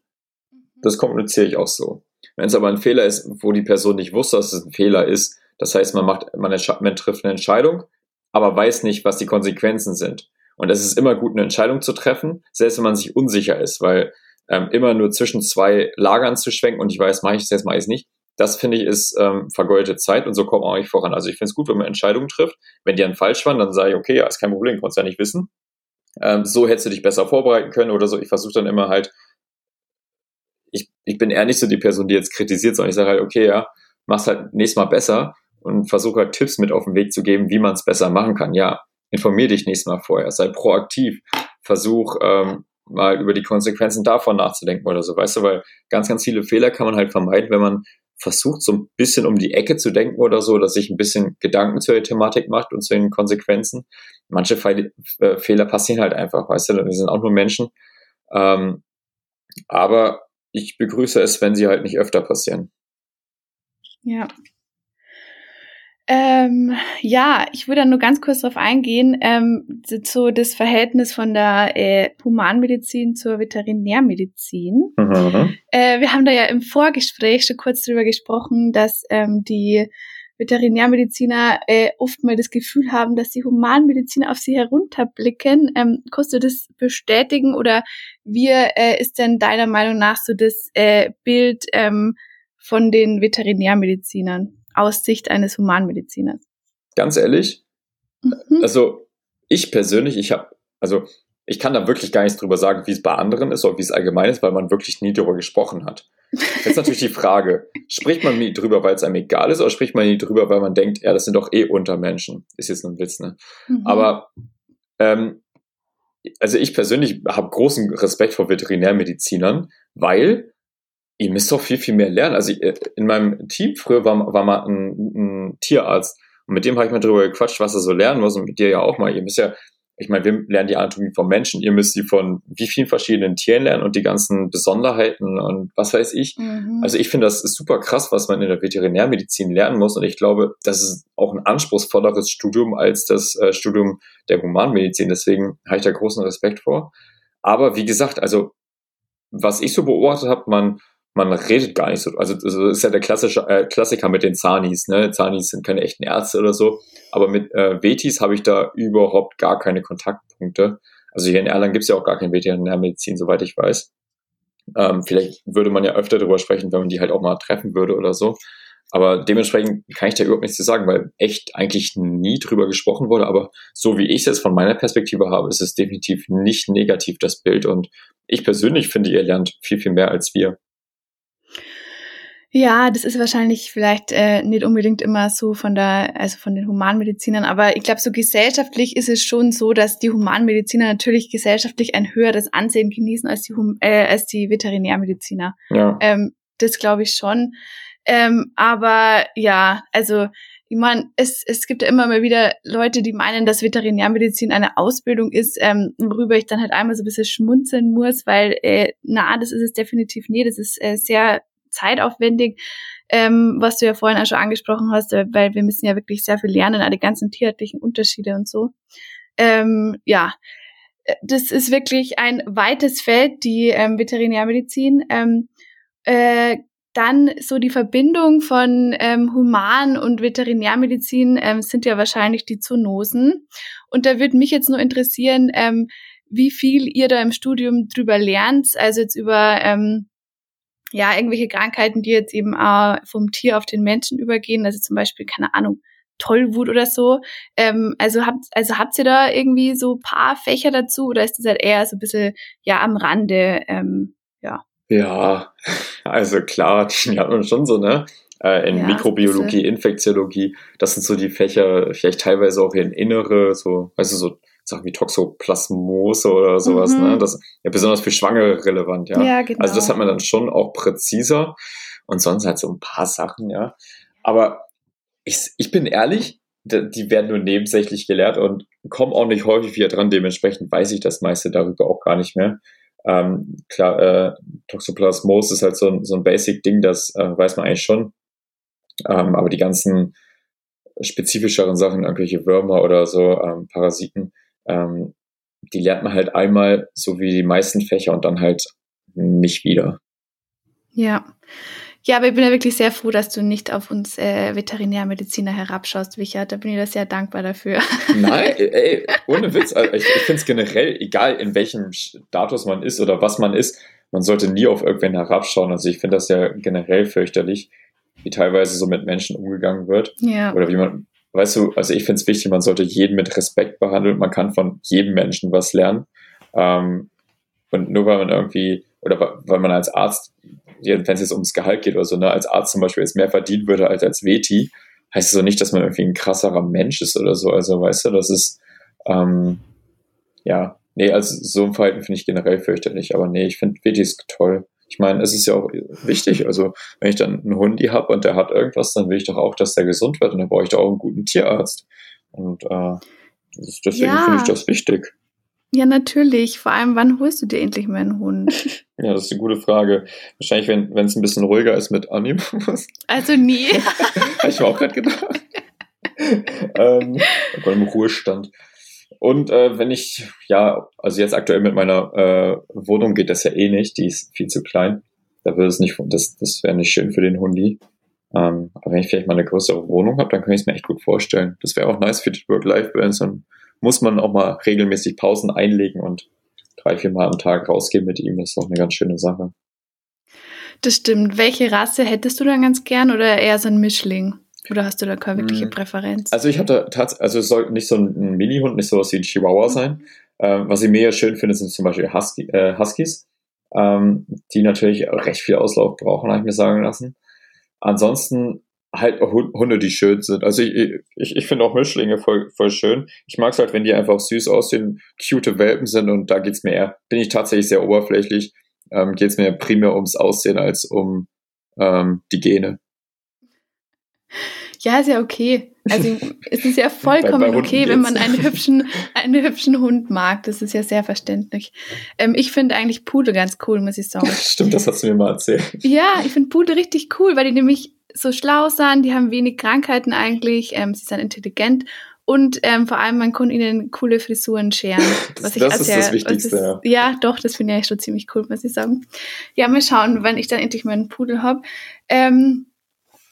Mhm. Das kommuniziere ich auch so. Wenn es aber ein Fehler ist, wo die Person nicht wusste, dass es ein Fehler ist, das heißt, man macht, man, man trifft eine Entscheidung, aber weiß nicht, was die Konsequenzen sind. Und es ist immer gut, eine Entscheidung zu treffen, selbst wenn man sich unsicher ist, weil ähm, immer nur zwischen zwei Lagern zu schwenken und ich weiß, mache ich es jetzt, mache ich es nicht, das finde ich ist ähm, vergeudete Zeit und so kommt man auch nicht voran. Also ich finde es gut, wenn man Entscheidungen trifft. Wenn die dann falsch waren, dann sage ich, okay, ja, ist kein Problem, konntest ja nicht wissen. Ähm, so hättest du dich besser vorbereiten können oder so. Ich versuche dann immer halt, ich, ich bin eher nicht so die Person, die jetzt kritisiert, sondern ich sage halt, okay, ja, mach's halt nächstes Mal besser und versuche halt Tipps mit auf den Weg zu geben, wie man es besser machen kann. Ja, informier dich nächstes Mal vorher, sei proaktiv, versuch ähm, mal über die Konsequenzen davon nachzudenken oder so, weißt du, weil ganz, ganz viele Fehler kann man halt vermeiden, wenn man versucht, so ein bisschen um die Ecke zu denken oder so, dass sich ein bisschen Gedanken zur Thematik macht und zu den Konsequenzen. Manche Fe äh, Fehler passieren halt einfach, weißt du, wir sind auch nur Menschen. Ähm, aber ich begrüße es, wenn sie halt nicht öfter passieren. Ja, ähm, ja, ich würde nur ganz kurz darauf eingehen, ähm, so das Verhältnis von der äh, Humanmedizin zur Veterinärmedizin. Mhm. Äh, wir haben da ja im Vorgespräch schon kurz drüber gesprochen, dass ähm, die Veterinärmediziner äh, oft mal das Gefühl haben, dass die Humanmediziner auf sie herunterblicken. Ähm, kannst du das bestätigen oder wie äh, ist denn deiner Meinung nach so das äh, Bild ähm, von den Veterinärmedizinern? Aus Sicht eines Humanmediziners? Ganz ehrlich, mhm. also ich persönlich, ich habe, also ich kann da wirklich gar nichts drüber sagen, wie es bei anderen ist oder wie es allgemein ist, weil man wirklich nie darüber gesprochen hat. Jetzt natürlich die Frage, spricht man nie drüber, weil es einem egal ist, oder spricht man nie drüber, weil man denkt, ja, das sind doch eh Untermenschen. Ist jetzt ein Witz, ne? Mhm. Aber ähm, also ich persönlich habe großen Respekt vor Veterinärmedizinern, weil ihr müsst doch viel, viel mehr lernen. Also äh, in meinem Team früher war, war mal ein, ein Tierarzt und mit dem habe ich mal drüber gequatscht, was er so lernen muss und mit dir ja auch mal. Ihr müsst ja, ich meine, wir lernen die Anatomie von Menschen, ihr müsst die von wie vielen verschiedenen Tieren lernen und die ganzen Besonderheiten und was weiß ich. Mhm. Also ich finde, das ist super krass, was man in der Veterinärmedizin lernen muss und ich glaube, das ist auch ein anspruchsvolleres Studium als das äh, Studium der Humanmedizin. Deswegen habe ich da großen Respekt vor. Aber wie gesagt, also was ich so beobachtet habe, man man redet gar nicht so. Also das ist ja der klassische äh, Klassiker mit den Zanis. Ne? Zanis sind keine echten Ärzte oder so. Aber mit äh, Vetis habe ich da überhaupt gar keine Kontaktpunkte. Also hier in Erlangen gibt es ja auch gar keine Veterinärmedizin, soweit ich weiß. Ähm, vielleicht würde man ja öfter darüber sprechen, wenn man die halt auch mal treffen würde oder so. Aber dementsprechend kann ich da überhaupt nichts zu sagen, weil echt eigentlich nie drüber gesprochen wurde. Aber so wie ich es jetzt von meiner Perspektive habe, ist es definitiv nicht negativ, das Bild. Und ich persönlich finde, ihr lernt viel, viel mehr als wir. Ja, das ist wahrscheinlich vielleicht äh, nicht unbedingt immer so von der, also von den Humanmedizinern, aber ich glaube, so gesellschaftlich ist es schon so, dass die Humanmediziner natürlich gesellschaftlich ein höheres Ansehen genießen als die, äh, als die Veterinärmediziner. Ja. Ähm, das glaube ich schon. Ähm, aber ja, also ich meine, es, es gibt ja immer mal wieder Leute, die meinen, dass Veterinärmedizin eine Ausbildung ist, ähm, worüber ich dann halt einmal so ein bisschen schmunzeln muss, weil äh, na, das ist es definitiv nicht. Das ist äh, sehr zeitaufwendig, ähm, was du ja vorhin auch schon angesprochen hast, äh, weil wir müssen ja wirklich sehr viel lernen, alle ganzen tierartlichen Unterschiede und so. Ähm, ja, äh, das ist wirklich ein weites Feld, die ähm, Veterinärmedizin. Ähm, äh, dann so die Verbindung von ähm, Human- und Veterinärmedizin ähm, sind ja wahrscheinlich die Zoonosen. Und da würde mich jetzt nur interessieren, ähm, wie viel ihr da im Studium drüber lernt, also jetzt über ähm, ja irgendwelche Krankheiten, die jetzt eben auch vom Tier auf den Menschen übergehen, also zum Beispiel keine Ahnung Tollwut oder so. Ähm, also habt also habt ihr da irgendwie so paar Fächer dazu oder ist das halt eher so ein bisschen ja am Rande ähm, ja ja, also klar, die hat man schon so, ne? Äh, in ja, Mikrobiologie, Infektiologie, das sind so die Fächer, vielleicht teilweise auch in Innere, so, weißt du, so Sachen wie Toxoplasmose oder sowas, ne? mhm. ne? Das ist ja besonders für Schwangere relevant, ja. ja genau. Also das hat man dann schon auch präziser und sonst halt so ein paar Sachen, ja. Aber ich, ich bin ehrlich, die werden nur nebensächlich gelehrt und kommen auch nicht häufig wieder dran. Dementsprechend weiß ich das meiste darüber auch gar nicht mehr. Ähm, klar, äh, Toxoplasmose ist halt so ein, so ein Basic-Ding, das äh, weiß man eigentlich schon. Ähm, aber die ganzen spezifischeren Sachen, irgendwelche Würmer oder so, ähm, Parasiten, ähm, die lernt man halt einmal, so wie die meisten Fächer und dann halt nicht wieder. Ja. Ja, aber ich bin ja wirklich sehr froh, dass du nicht auf uns äh, Veterinärmediziner herabschaust, Wichert. Da bin ich da sehr dankbar dafür. Nein, ey, ohne Witz. Also ich, ich finde es generell, egal in welchem Status man ist oder was man ist, man sollte nie auf irgendwen herabschauen. Also ich finde das ja generell fürchterlich, wie teilweise so mit Menschen umgegangen wird. Ja. Oder wie man, weißt du, also ich finde es wichtig, man sollte jeden mit Respekt behandeln. Man kann von jedem Menschen was lernen. Ähm, und nur weil man irgendwie, oder weil man als Arzt wenn es jetzt ums Gehalt geht oder so, ne, als Arzt zum Beispiel jetzt mehr verdienen würde als als Veti, heißt es so nicht, dass man irgendwie ein krasserer Mensch ist oder so. Also weißt du, das ist ähm, ja, nee, also so ein Verhalten finde ich generell fürchterlich, aber nee, ich finde Vetis toll. Ich meine, es ist ja auch wichtig, also wenn ich dann einen Hundi habe und der hat irgendwas, dann will ich doch auch, dass der gesund wird und dann brauche ich doch auch einen guten Tierarzt. Und äh, deswegen ja. finde ich das wichtig. Ja, natürlich. Vor allem, wann holst du dir endlich mal einen Hund? ja, das ist eine gute Frage. Wahrscheinlich, wenn es ein bisschen ruhiger ist mit Animus. Also nie. Habe ich mir auch gerade gedacht. ähm, im Ruhestand. Und äh, wenn ich, ja, also jetzt aktuell mit meiner äh, Wohnung geht das ja eh nicht, die ist viel zu klein. Da würde es nicht, das, das wäre nicht schön für den Hundi. Ähm, aber wenn ich vielleicht mal eine größere Wohnung habe, dann kann ich es mir echt gut vorstellen. Das wäre auch nice für die Work-Life-Balance und muss man auch mal regelmäßig Pausen einlegen und drei, vier Mal am Tag rausgehen mit ihm. Das ist auch eine ganz schöne Sache. Das stimmt. Welche Rasse hättest du dann ganz gern oder eher so ein Mischling? Oder hast du da keine wirkliche hm. Präferenz? Also ich hatte tatsächlich, also es soll nicht so ein Mini-Hund, nicht sowas wie ein Chihuahua mhm. sein. Ähm, was ich mega schön finde, sind zum Beispiel Husky, äh, Huskies, ähm, die natürlich recht viel Auslauf brauchen, habe ich mir sagen lassen. Ansonsten halt Hunde, die schön sind. Also ich, ich, ich finde auch Mischlinge voll, voll schön. Ich mag es halt, wenn die einfach süß aussehen, cute Welpen sind und da geht's mir eher, bin ich tatsächlich sehr oberflächlich, ähm, geht's mir primär ums Aussehen als um ähm, die Gene. Ja, ist ja okay. Also es ist ja vollkommen bei, bei okay, wenn man einen hübschen, einen hübschen Hund mag. Das ist ja sehr verständlich. Ähm, ich finde eigentlich Pudel ganz cool, muss ich sagen. Stimmt, das hast du mir mal erzählt. Ja, ich finde Pudel richtig cool, weil die nämlich so schlau sind, die haben wenig Krankheiten eigentlich, ähm, sie sind intelligent und ähm, vor allem man kann ihnen coole Frisuren scheren. Ich das ist sehr, das Wichtigste. Ist, ja. doch, das finde ich eigentlich schon ziemlich cool, muss ich sagen. Ja, mal schauen, wenn ich dann endlich meinen Pudel habe. Ähm,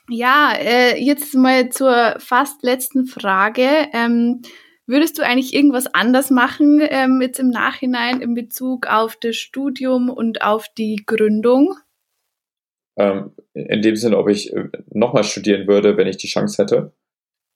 ja, äh, jetzt mal zur fast letzten Frage. Ähm, würdest du eigentlich irgendwas anders machen ähm, jetzt im Nachhinein in Bezug auf das Studium und auf die Gründung? Ähm, in dem Sinne, ob ich äh, nochmal studieren würde, wenn ich die Chance hätte?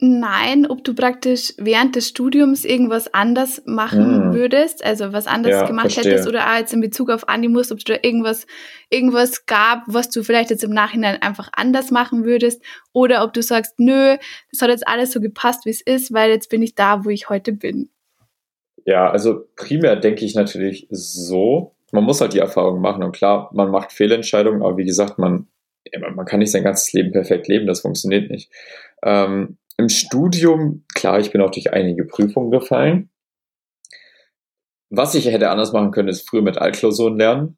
Nein, ob du praktisch während des Studiums irgendwas anders machen hm. würdest, also was anderes ja, gemacht verstehe. hättest oder auch jetzt in Bezug auf Animus, ob du da irgendwas, irgendwas gab, was du vielleicht jetzt im Nachhinein einfach anders machen würdest oder ob du sagst, nö, das hat jetzt alles so gepasst, wie es ist, weil jetzt bin ich da, wo ich heute bin. Ja, also primär denke ich natürlich so, man muss halt die Erfahrung machen und klar, man macht Fehlentscheidungen, aber wie gesagt, man, man kann nicht sein ganzes Leben perfekt leben, das funktioniert nicht. Ähm, Im Studium, klar, ich bin auch durch einige Prüfungen gefallen. Was ich hätte anders machen können, ist früher mit Altklausuren lernen.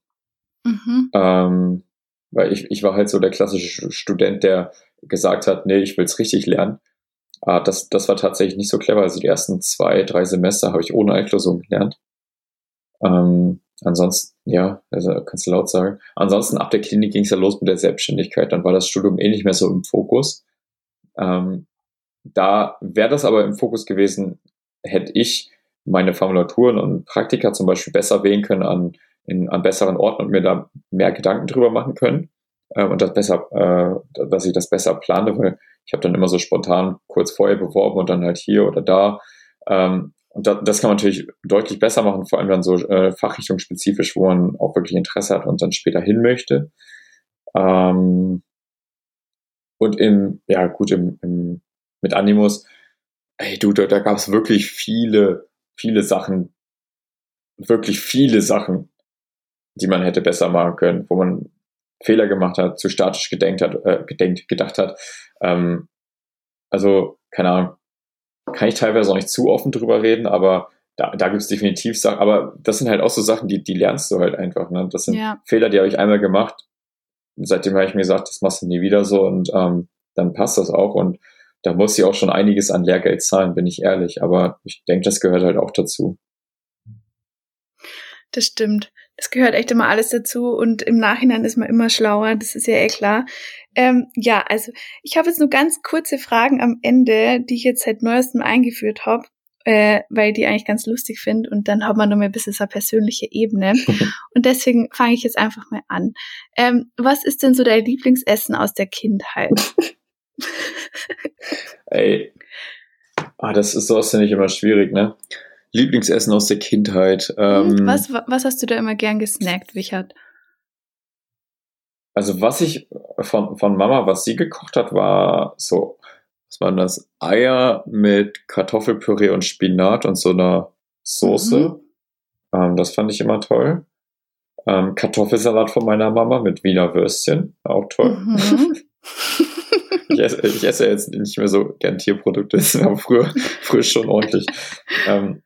Mhm. Ähm, weil ich, ich war halt so der klassische Student, der gesagt hat, nee, ich will es richtig lernen. Ah, das, das war tatsächlich nicht so clever. Also die ersten zwei, drei Semester habe ich ohne Einklausung gelernt. Ähm, ansonsten, ja, also kannst du laut sagen. Ansonsten ab der Klinik ging es ja los mit der Selbstständigkeit. Dann war das Studium eh nicht mehr so im Fokus. Ähm, da wäre das aber im Fokus gewesen, hätte ich meine Formulaturen und Praktika zum Beispiel besser wählen können an, in, an besseren Orten und mir da mehr Gedanken drüber machen können äh, und das besser, äh, dass ich das besser plane, weil ich habe dann immer so spontan kurz vorher beworben und dann halt hier oder da. Ähm, und da, das kann man natürlich deutlich besser machen, vor allem dann so äh, fachrichtungsspezifisch, wo man auch wirklich Interesse hat und dann später hin möchte. Ähm, und im, ja gut, im, im, mit Animus, ey du, da, da gab es wirklich viele, viele Sachen, wirklich viele Sachen, die man hätte besser machen können, wo man Fehler gemacht hat, zu statisch gedenkt hat, äh, gedenkt, gedacht hat. Ähm, also, keine Ahnung, kann ich teilweise auch nicht zu offen drüber reden, aber da, da gibt es definitiv Sachen, aber das sind halt auch so Sachen, die, die lernst du halt einfach. Ne? Das sind ja. Fehler, die habe ich einmal gemacht. Seitdem habe ich mir gesagt, das machst du nie wieder so und ähm, dann passt das auch. Und da muss ich auch schon einiges an Lehrgeld zahlen, bin ich ehrlich. Aber ich denke, das gehört halt auch dazu. Das stimmt. Das gehört echt immer alles dazu und im Nachhinein ist man immer schlauer, das ist ja eh klar. Ähm, ja, also ich habe jetzt nur ganz kurze Fragen am Ende, die ich jetzt seit neuestem eingeführt habe, äh, weil ich die eigentlich ganz lustig finde und dann hat man noch mal ein bisschen so eine persönliche Ebene. und deswegen fange ich jetzt einfach mal an. Ähm, was ist denn so dein Lieblingsessen aus der Kindheit? Ey, ah, das ist sowas finde ich immer schwierig, ne? Lieblingsessen aus der Kindheit. Ähm, was, was hast du da immer gern gesnackt, Wichert? Also was ich von, von Mama, was sie gekocht hat, war so, was waren das? Eier mit Kartoffelpüree und Spinat und so einer Soße. Mhm. Ähm, das fand ich immer toll. Ähm, Kartoffelsalat von meiner Mama mit Wiener Würstchen, auch toll. Mhm. ich, esse, ich esse jetzt nicht mehr so gern Tierprodukte, war früher, früher schon ordentlich. Ähm,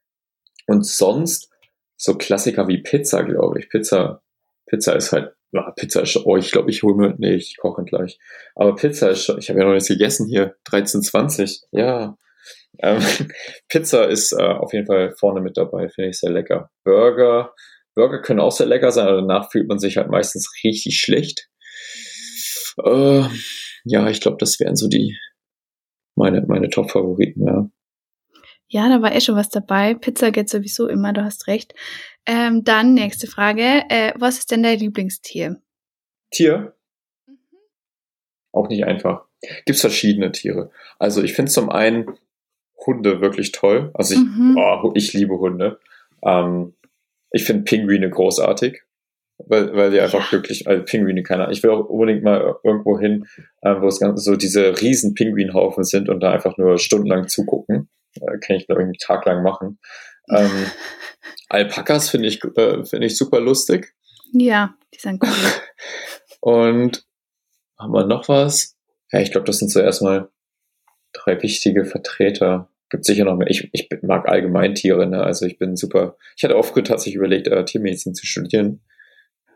und sonst so Klassiker wie Pizza, glaube ich. Pizza, Pizza ist halt, ja, Pizza ist, oh, ich glaube, ich hole mir, nee, ich koche gleich. Aber Pizza ist schon, ich habe ja noch nichts gegessen hier, 13,20, ja. Ähm, Pizza ist äh, auf jeden Fall vorne mit dabei, finde ich sehr lecker. Burger, Burger können auch sehr lecker sein, aber danach fühlt man sich halt meistens richtig schlecht. Äh, ja, ich glaube, das wären so die meine, meine Top-Favoriten, ja. Ja, da war eh schon was dabei. Pizza geht sowieso immer, du hast recht. Ähm, dann nächste Frage. Äh, was ist denn dein Lieblingstier? Tier? Mhm. Auch nicht einfach. Gibt verschiedene Tiere. Also ich finde zum einen Hunde wirklich toll. Also ich, mhm. oh, ich liebe Hunde. Ähm, ich finde Pinguine großartig, weil, weil die einfach ja. glücklich, also Pinguine, keine Ahnung. Ich will auch unbedingt mal irgendwo hin, äh, wo es ganz so diese riesen Pinguinhaufen sind und da einfach nur stundenlang zugucken. Äh, kann ich, glaube ich, einen Tag lang machen. Ähm, Alpakas finde ich, äh, finde ich super lustig. Ja, die sind cool. Und haben wir noch was? Ja, ich glaube, das sind so erstmal drei wichtige Vertreter. Gibt sicher noch mehr. Ich, ich mag allgemein Tiere, ne? Also ich bin super. Ich hatte auch früher tatsächlich überlegt, äh, Tiermedizin zu studieren.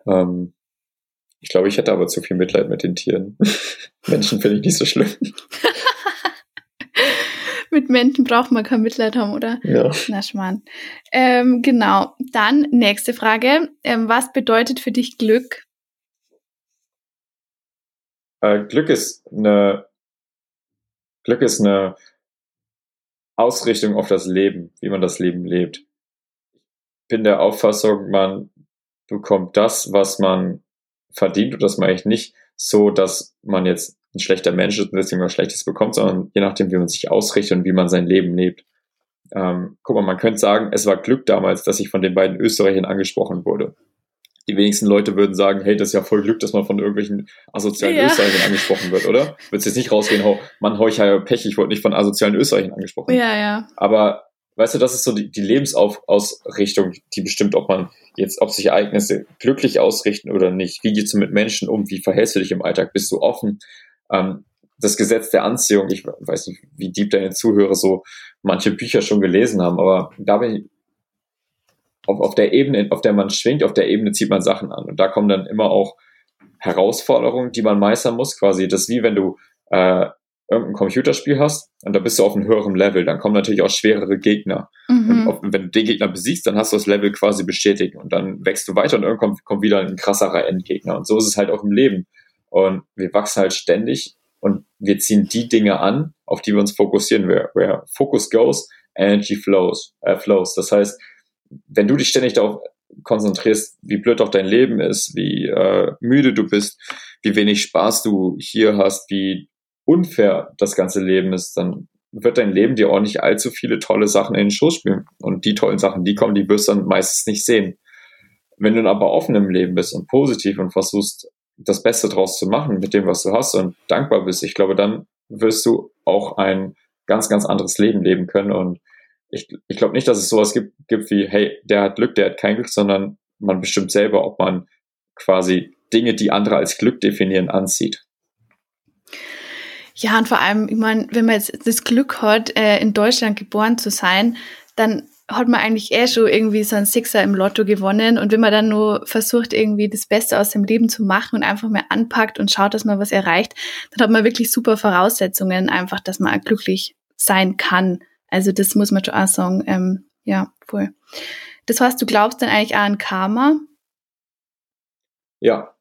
Ähm, ich glaube, ich hätte aber zu viel Mitleid mit den Tieren. Menschen finde ich nicht so schlimm. mit Menschen braucht man kein Mitleid haben, oder? Ja. Na schmarrn. Ähm, genau. Dann nächste Frage. Ähm, was bedeutet für dich Glück? Äh, Glück ist eine Glück ist eine Ausrichtung auf das Leben, wie man das Leben lebt. Ich bin der Auffassung, man bekommt das, was man verdient, und das mache ich nicht so, dass man jetzt ein schlechter Mensch ist und deswegen was Schlechtes bekommt, sondern je nachdem, wie man sich ausrichtet und wie man sein Leben lebt. Ähm, guck mal, man könnte sagen, es war Glück damals, dass ich von den beiden Österreichern angesprochen wurde. Die wenigsten Leute würden sagen, hey, das ist ja voll Glück, dass man von irgendwelchen asozialen ja. Österreichern angesprochen wird, oder? Würdest jetzt nicht rausgehen, oh, Mann, heuch Pech, ich wurde nicht von asozialen Österreichern angesprochen. Ja, ja. Aber weißt du, das ist so die, die Lebensausrichtung, die bestimmt, ob man jetzt, ob sich Ereignisse glücklich ausrichten oder nicht. Wie gehst du mit Menschen um? Wie verhältst du dich im Alltag? Bist du offen? ähm, das Gesetz der Anziehung, ich weiß nicht, wie deep deine Zuhörer so manche Bücher schon gelesen haben, aber da bin ich auf, auf der Ebene, auf der man schwingt, auf der Ebene zieht man Sachen an. Und da kommen dann immer auch Herausforderungen, die man meistern muss. Quasi das ist wie wenn du äh, irgendein Computerspiel hast und da bist du auf einem höheren Level, dann kommen natürlich auch schwerere Gegner. Mhm. Und wenn du den Gegner besiegst, dann hast du das Level quasi bestätigt und dann wächst du weiter und irgendwann kommt wieder ein krasserer Endgegner. Und so ist es halt auch im Leben. Und wir wachsen halt ständig und wir ziehen die Dinge an, auf die wir uns fokussieren. Where, where focus goes, energy flows, äh, flows. Das heißt, wenn du dich ständig darauf konzentrierst, wie blöd auch dein Leben ist, wie äh, müde du bist, wie wenig Spaß du hier hast, wie unfair das ganze Leben ist, dann wird dein Leben dir auch nicht allzu viele tolle Sachen in den Schoß spielen. Und die tollen Sachen, die kommen, die wirst du dann meistens nicht sehen. Wenn du aber offen im Leben bist und positiv und versuchst, das Beste draus zu machen mit dem, was du hast und dankbar bist, ich glaube, dann wirst du auch ein ganz, ganz anderes Leben leben können. Und ich, ich glaube nicht, dass es sowas gibt, gibt wie, hey, der hat Glück, der hat kein Glück, sondern man bestimmt selber, ob man quasi Dinge, die andere als Glück definieren, anzieht. Ja, und vor allem, ich meine, wenn man jetzt das Glück hat, äh, in Deutschland geboren zu sein, dann hat man eigentlich eh schon irgendwie so einen Sixer im Lotto gewonnen. Und wenn man dann nur versucht, irgendwie das Beste aus dem Leben zu machen und einfach mehr anpackt und schaut, dass man was erreicht, dann hat man wirklich super Voraussetzungen, einfach, dass man glücklich sein kann. Also das muss man schon auch sagen. Ähm, ja, voll. Das heißt, du glaubst dann eigentlich auch an Karma? Ja,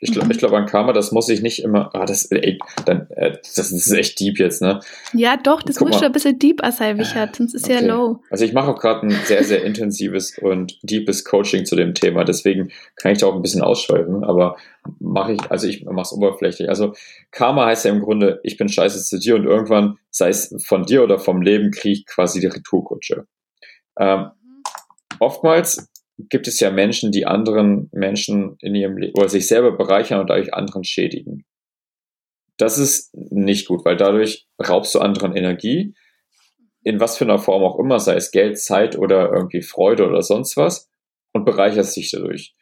ich glaube, ich glaube an Karma, das muss ich nicht immer. Ah, das, ey, dann, äh, das, ist echt deep jetzt, ne? Ja, doch, das muss schon ein bisschen deep sein, Wichert, sonst ist okay. ja low. Also ich mache auch gerade ein sehr, sehr intensives und deepes Coaching zu dem Thema, deswegen kann ich da auch ein bisschen ausschweifen, aber mache ich, also ich mache es oberflächlich. Also Karma heißt ja im Grunde, ich bin scheiße zu dir und irgendwann, sei es von dir oder vom Leben, kriege ich quasi die Retourkutsche. Ähm, oftmals gibt es ja Menschen, die anderen Menschen in ihrem Leben oder sich selber bereichern und dadurch anderen schädigen. Das ist nicht gut, weil dadurch raubst du anderen Energie, in was für einer Form auch immer, sei es Geld, Zeit oder irgendwie Freude oder sonst was, und bereicherst dich dadurch.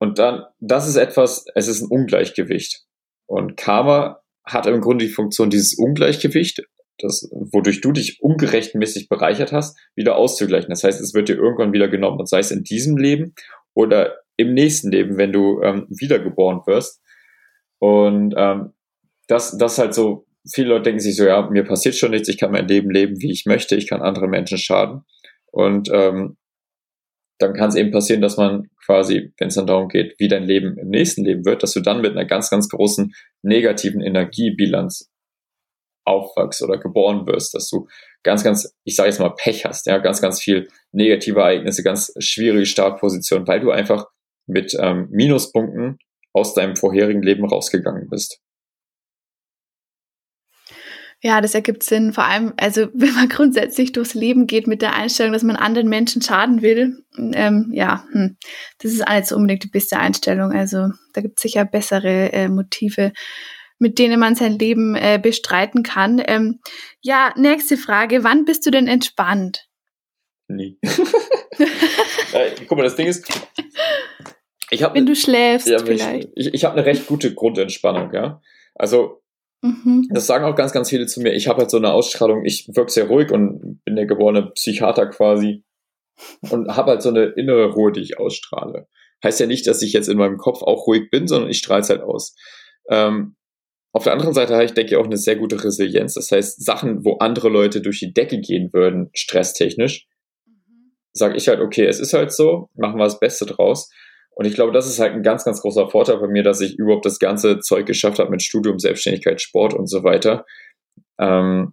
Und dann, das ist etwas, es ist ein Ungleichgewicht. Und Karma hat im Grunde die Funktion, dieses Ungleichgewicht das, wodurch du dich ungerechtmäßig bereichert hast, wieder auszugleichen. Das heißt, es wird dir irgendwann wieder genommen und sei es in diesem Leben oder im nächsten Leben, wenn du ähm, wiedergeboren wirst. Und ähm, das, das halt so, viele Leute denken sich so, ja, mir passiert schon nichts, ich kann mein Leben leben, wie ich möchte, ich kann anderen Menschen schaden. Und ähm, dann kann es eben passieren, dass man quasi, wenn es dann darum geht, wie dein Leben im nächsten Leben wird, dass du dann mit einer ganz, ganz großen negativen Energiebilanz aufwachst oder geboren wirst, dass du ganz, ganz, ich sage jetzt mal Pech hast, ja, ganz, ganz viel negative Ereignisse, ganz schwierige Startpositionen, weil du einfach mit ähm, Minuspunkten aus deinem vorherigen Leben rausgegangen bist. Ja, das ergibt Sinn. Vor allem, also wenn man grundsätzlich durchs Leben geht mit der Einstellung, dass man anderen Menschen schaden will, ähm, ja, hm, das ist so unbedingt die beste Einstellung. Also da gibt es sicher bessere äh, Motive mit denen man sein Leben äh, bestreiten kann. Ähm, ja, nächste Frage. Wann bist du denn entspannt? Nie. äh, guck mal, das Ding ist, ich hab, Wenn du schläfst, ja, vielleicht. Ich, ich, ich habe eine recht gute Grundentspannung, ja. Also, mhm. das sagen auch ganz, ganz viele zu mir. Ich habe halt so eine Ausstrahlung, ich wirke sehr ruhig und bin der geborene Psychiater quasi und habe halt so eine innere Ruhe, die ich ausstrahle. Heißt ja nicht, dass ich jetzt in meinem Kopf auch ruhig bin, sondern ich strahle es halt aus. Ähm, auf der anderen Seite habe ich, denke ich, auch eine sehr gute Resilienz. Das heißt, Sachen, wo andere Leute durch die Decke gehen würden, stresstechnisch, mhm. sage ich halt, okay, es ist halt so, machen wir das Beste draus. Und ich glaube, das ist halt ein ganz, ganz großer Vorteil bei mir, dass ich überhaupt das ganze Zeug geschafft habe mit Studium, Selbstständigkeit, Sport und so weiter. Ähm,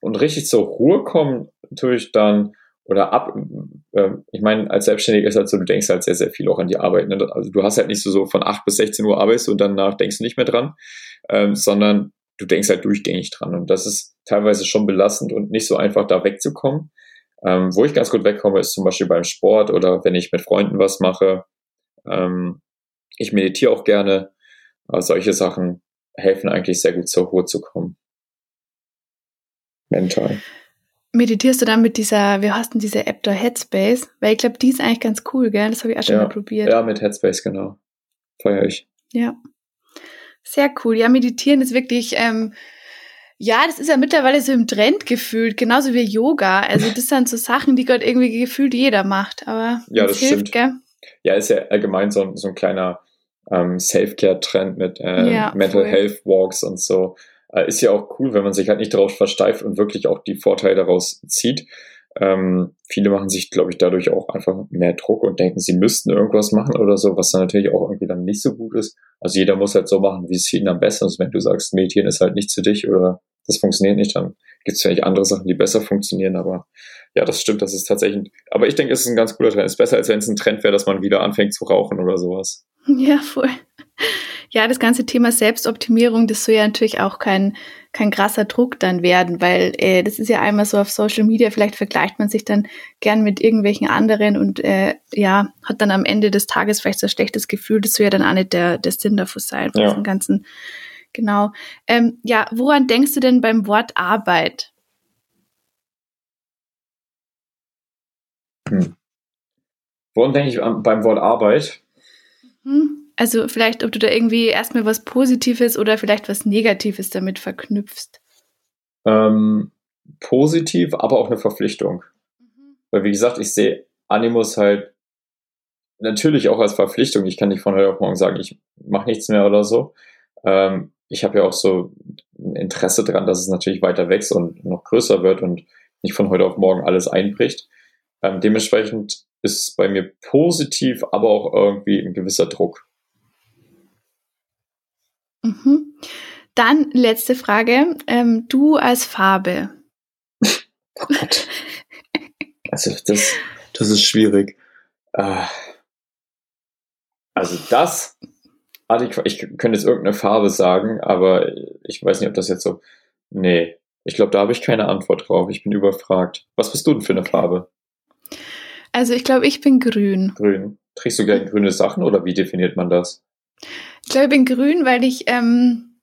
und richtig zur Ruhe kommen tue ich dann, oder ab, äh, ich meine, als Selbstständiger ist halt so, du denkst halt sehr, sehr viel auch an die Arbeit. Ne? Also du hast halt nicht so, so von 8 bis 16 Uhr arbeitest und danach denkst du nicht mehr dran, ähm, sondern du denkst halt durchgängig dran. Und das ist teilweise schon belastend und nicht so einfach da wegzukommen. Ähm, wo ich ganz gut wegkomme, ist zum Beispiel beim Sport oder wenn ich mit Freunden was mache. Ähm, ich meditiere auch gerne. Aber solche Sachen helfen eigentlich sehr gut zur Ruhe zu kommen. Mental meditierst du dann mit dieser, wie heißt denn diese App da, Headspace? Weil ich glaube, die ist eigentlich ganz cool, gell? Das habe ich auch schon ja, mal probiert. Ja, mit Headspace, genau. Feier ich. Ja. Sehr cool. Ja, meditieren ist wirklich, ähm, ja, das ist ja mittlerweile so im Trend gefühlt, genauso wie Yoga. Also das sind so Sachen, die gerade irgendwie gefühlt jeder macht. Aber ja, das hilft, stimmt. Gell? Ja, ist ja allgemein so, so ein kleiner ähm, Self-Care-Trend mit äh, ja, Mental voll. Health Walks und so. Äh, ist ja auch cool, wenn man sich halt nicht darauf versteift und wirklich auch die Vorteile daraus zieht. Ähm, viele machen sich, glaube ich, dadurch auch einfach mehr Druck und denken, sie müssten irgendwas machen oder so, was dann natürlich auch irgendwie dann nicht so gut ist. Also jeder muss halt so machen, wie es für ihn am besten ist. Wenn du sagst, Medien ist halt nichts für dich oder das funktioniert nicht, dann gibt es vielleicht andere Sachen, die besser funktionieren, aber ja, das stimmt, das ist tatsächlich, aber ich denke, es ist ein ganz cooler Trend. Es ist besser, als wenn es ein Trend wäre, dass man wieder anfängt zu rauchen oder sowas. Ja, voll. Ja, das ganze Thema Selbstoptimierung, das soll ja natürlich auch kein, kein krasser Druck dann werden, weil äh, das ist ja einmal so auf Social Media, vielleicht vergleicht man sich dann gern mit irgendwelchen anderen und äh, ja, hat dann am Ende des Tages vielleicht so ein schlechtes Gefühl, das soll ja dann auch nicht der, der Sinn davon sein, von ja. diesem ganzen Genau. Ähm, ja, woran denkst du denn beim Wort Arbeit? Hm. Woran denke ich beim Wort Arbeit? Hm. Also vielleicht, ob du da irgendwie erstmal was Positives oder vielleicht was Negatives damit verknüpfst. Ähm, positiv, aber auch eine Verpflichtung. Mhm. Weil wie gesagt, ich sehe Animus halt natürlich auch als Verpflichtung. Ich kann nicht von heute auf morgen sagen, ich mache nichts mehr oder so. Ähm, ich habe ja auch so ein Interesse daran, dass es natürlich weiter wächst und noch größer wird und nicht von heute auf morgen alles einbricht. Ähm, dementsprechend ist es bei mir positiv, aber auch irgendwie ein gewisser Druck. Mhm. Dann letzte Frage. Ähm, du als Farbe. oh Gott. Also das, das ist schwierig. Äh, also das ich, ich könnte jetzt irgendeine Farbe sagen, aber ich weiß nicht, ob das jetzt so. Nee, ich glaube, da habe ich keine Antwort drauf. Ich bin überfragt. Was bist du denn für eine Farbe? Also ich glaube, ich bin grün. Grün. Trägst du gerne grüne Sachen oder wie definiert man das? Ich glaube, ich bin grün, weil ich, ähm,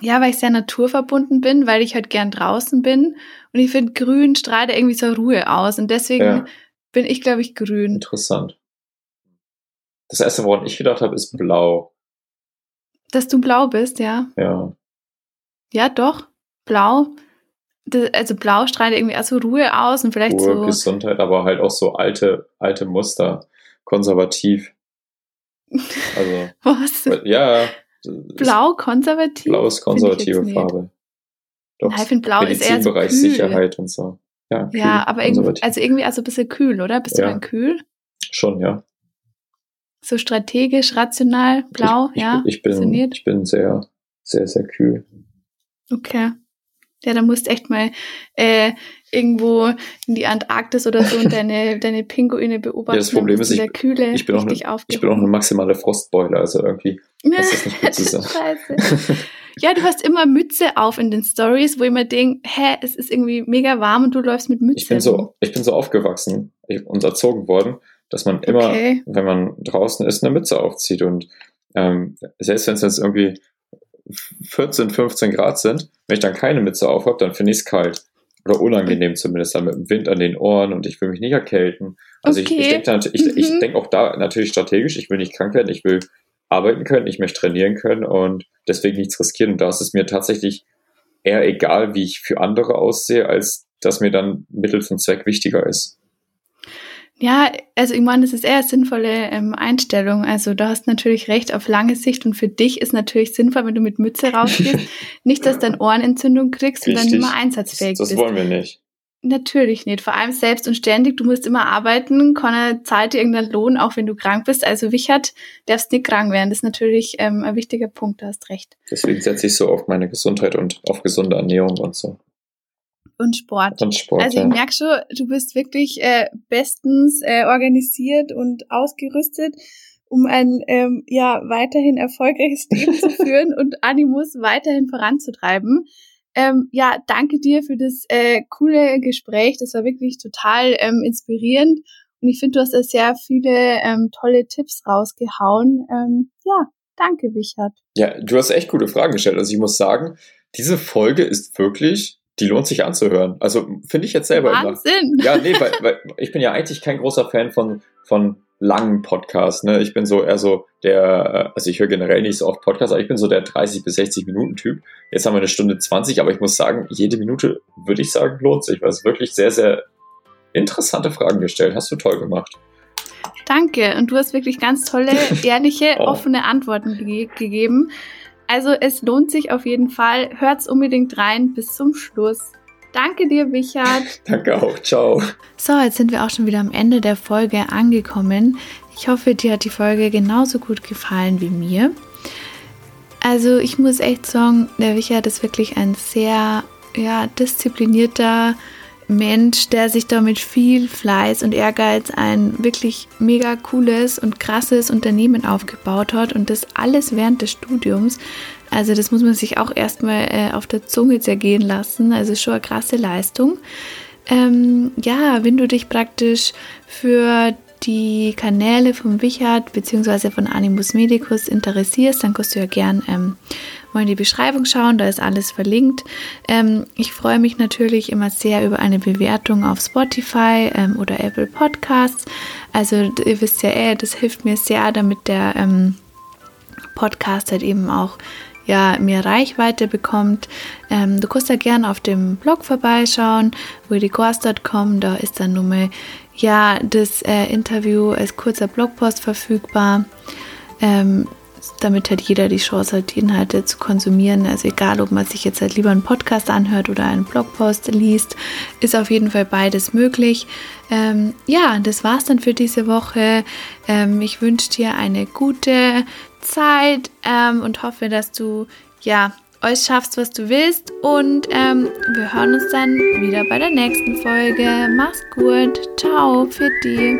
ja, weil ich sehr naturverbunden bin, weil ich halt gern draußen bin. Und ich finde, grün strahlt irgendwie so Ruhe aus. Und deswegen ja. bin ich, glaube ich, grün. Interessant. Das erste, woran ich gedacht habe, ist blau. Dass du blau bist, ja. Ja. Ja, doch. Blau. Also blau strahlt irgendwie auch so Ruhe aus und vielleicht Ruhe, so. Gesundheit, aber halt auch so alte, alte Muster. Konservativ. Also. Was? Ja. Blau konservativ? Blau ist konservative Farbe. Doch. Nein, ich finde blau ist eher so kühl. Sicherheit und so. Ja, kühl, ja aber irgendwie, also irgendwie also ein bisschen kühl, oder? Bist ja. du dann kühl? Schon, ja. So strategisch, rational, blau, ich, ja? Ich bin, ich bin sehr, sehr, sehr kühl. Okay. Ja, da musst echt mal äh, irgendwo in die Antarktis oder so und deine, deine Pinguine beobachten. Ja, das Problem ist, ich, der Kühle ich, bin auch eine, ich bin auch eine maximale Frostbeule, also irgendwie das ist nicht gut Scheiße. ja, du hast immer Mütze auf in den Stories, wo ich mir denke, hä, es ist irgendwie mega warm und du läufst mit Mütze. Ich bin so, ich bin so aufgewachsen und erzogen worden, dass man immer, okay. wenn man draußen ist, eine Mütze aufzieht. Und ähm, selbst wenn es jetzt irgendwie 14, 15 Grad sind, wenn ich dann keine Mütze auf habe, dann finde ich es kalt. Oder unangenehm zumindest, dann mit dem Wind an den Ohren und ich will mich nicht erkälten. Also okay. ich, ich denke ich, mhm. ich denk auch da natürlich strategisch, ich will nicht krank werden, ich will arbeiten können, ich möchte trainieren können und deswegen nichts riskieren. Und da ist es mir tatsächlich eher egal, wie ich für andere aussehe, als dass mir dann Mittel zum Zweck wichtiger ist. Ja, also ich meine, das ist eher eine sinnvolle ähm, Einstellung. Also du hast natürlich recht auf lange Sicht und für dich ist natürlich sinnvoll, wenn du mit Mütze rausgehst, nicht, dass du dann Ohrenentzündung kriegst Richtig. und dann mehr einsatzfähig das, bist. Das wollen wir nicht. Natürlich nicht. Vor allem selbst und ständig. Du musst immer arbeiten. Keiner zahlt dir irgendeinen Lohn, auch wenn du krank bist. Also Wichert, darfst nicht krank werden. Das ist natürlich ähm, ein wichtiger Punkt. Du hast recht. Deswegen setze ich so auf meine Gesundheit und auf gesunde Ernährung und so. Und Sport. Und Sport. Also ich ja. merke schon, du bist wirklich äh, bestens äh, organisiert und ausgerüstet, um ein ähm, ja weiterhin erfolgreiches Leben zu führen und Animus weiterhin voranzutreiben. Ähm, ja, danke dir für das äh, coole Gespräch. Das war wirklich total ähm, inspirierend. Und ich finde, du hast da sehr viele ähm, tolle Tipps rausgehauen. Ähm, ja, danke, Wichert. Ja, du hast echt gute Fragen gestellt. Also ich muss sagen, diese Folge ist wirklich die lohnt sich anzuhören. Also finde ich jetzt selber Wahnsinn. immer. Ja, nee, weil, weil ich bin ja eigentlich kein großer Fan von, von langen Podcasts. Ne? Ich bin so eher so der, äh, also ich höre generell nicht so oft Podcasts, aber ich bin so der 30 bis 60 Minuten Typ. Jetzt haben wir eine Stunde 20, aber ich muss sagen, jede Minute würde ich sagen lohnt sich, weil es wirklich sehr, sehr interessante Fragen gestellt. Hast du toll gemacht. Danke. Und du hast wirklich ganz tolle, ehrliche, oh. offene Antworten ge gegeben. Also es lohnt sich auf jeden Fall. Hört's unbedingt rein bis zum Schluss. Danke dir, Wichert. Danke auch. Ciao. So, jetzt sind wir auch schon wieder am Ende der Folge angekommen. Ich hoffe, dir hat die Folge genauso gut gefallen wie mir. Also ich muss echt sagen, der Wichert ist wirklich ein sehr ja, disziplinierter Mensch, der sich da mit viel Fleiß und Ehrgeiz ein wirklich mega cooles und krasses Unternehmen aufgebaut hat und das alles während des Studiums. Also das muss man sich auch erstmal äh, auf der Zunge zergehen lassen. Also schon eine krasse Leistung. Ähm, ja, wenn du dich praktisch für die Kanäle vom Wichert bzw. von Animus Medicus interessierst, dann kannst du ja gern ähm, mal in die Beschreibung schauen, da ist alles verlinkt. Ähm, ich freue mich natürlich immer sehr über eine Bewertung auf Spotify ähm, oder Apple Podcasts. Also ihr wisst ja, ey, das hilft mir sehr, damit der ähm, Podcast halt eben auch ja, mehr Reichweite bekommt. Ähm, du kannst ja gerne auf dem Blog vorbeischauen, wordygors.com, da ist dann nur mal ja, das äh, Interview als kurzer Blogpost verfügbar. Ähm, damit hat jeder die Chance hat, die Inhalte zu konsumieren. Also egal, ob man sich jetzt halt lieber einen Podcast anhört oder einen Blogpost liest, ist auf jeden Fall beides möglich. Ähm, ja, das war's dann für diese Woche. Ähm, ich wünsche dir eine gute Zeit ähm, und hoffe, dass du ja euch schaffst, was du willst. Und ähm, wir hören uns dann wieder bei der nächsten Folge. Mach's gut. Ciao für die.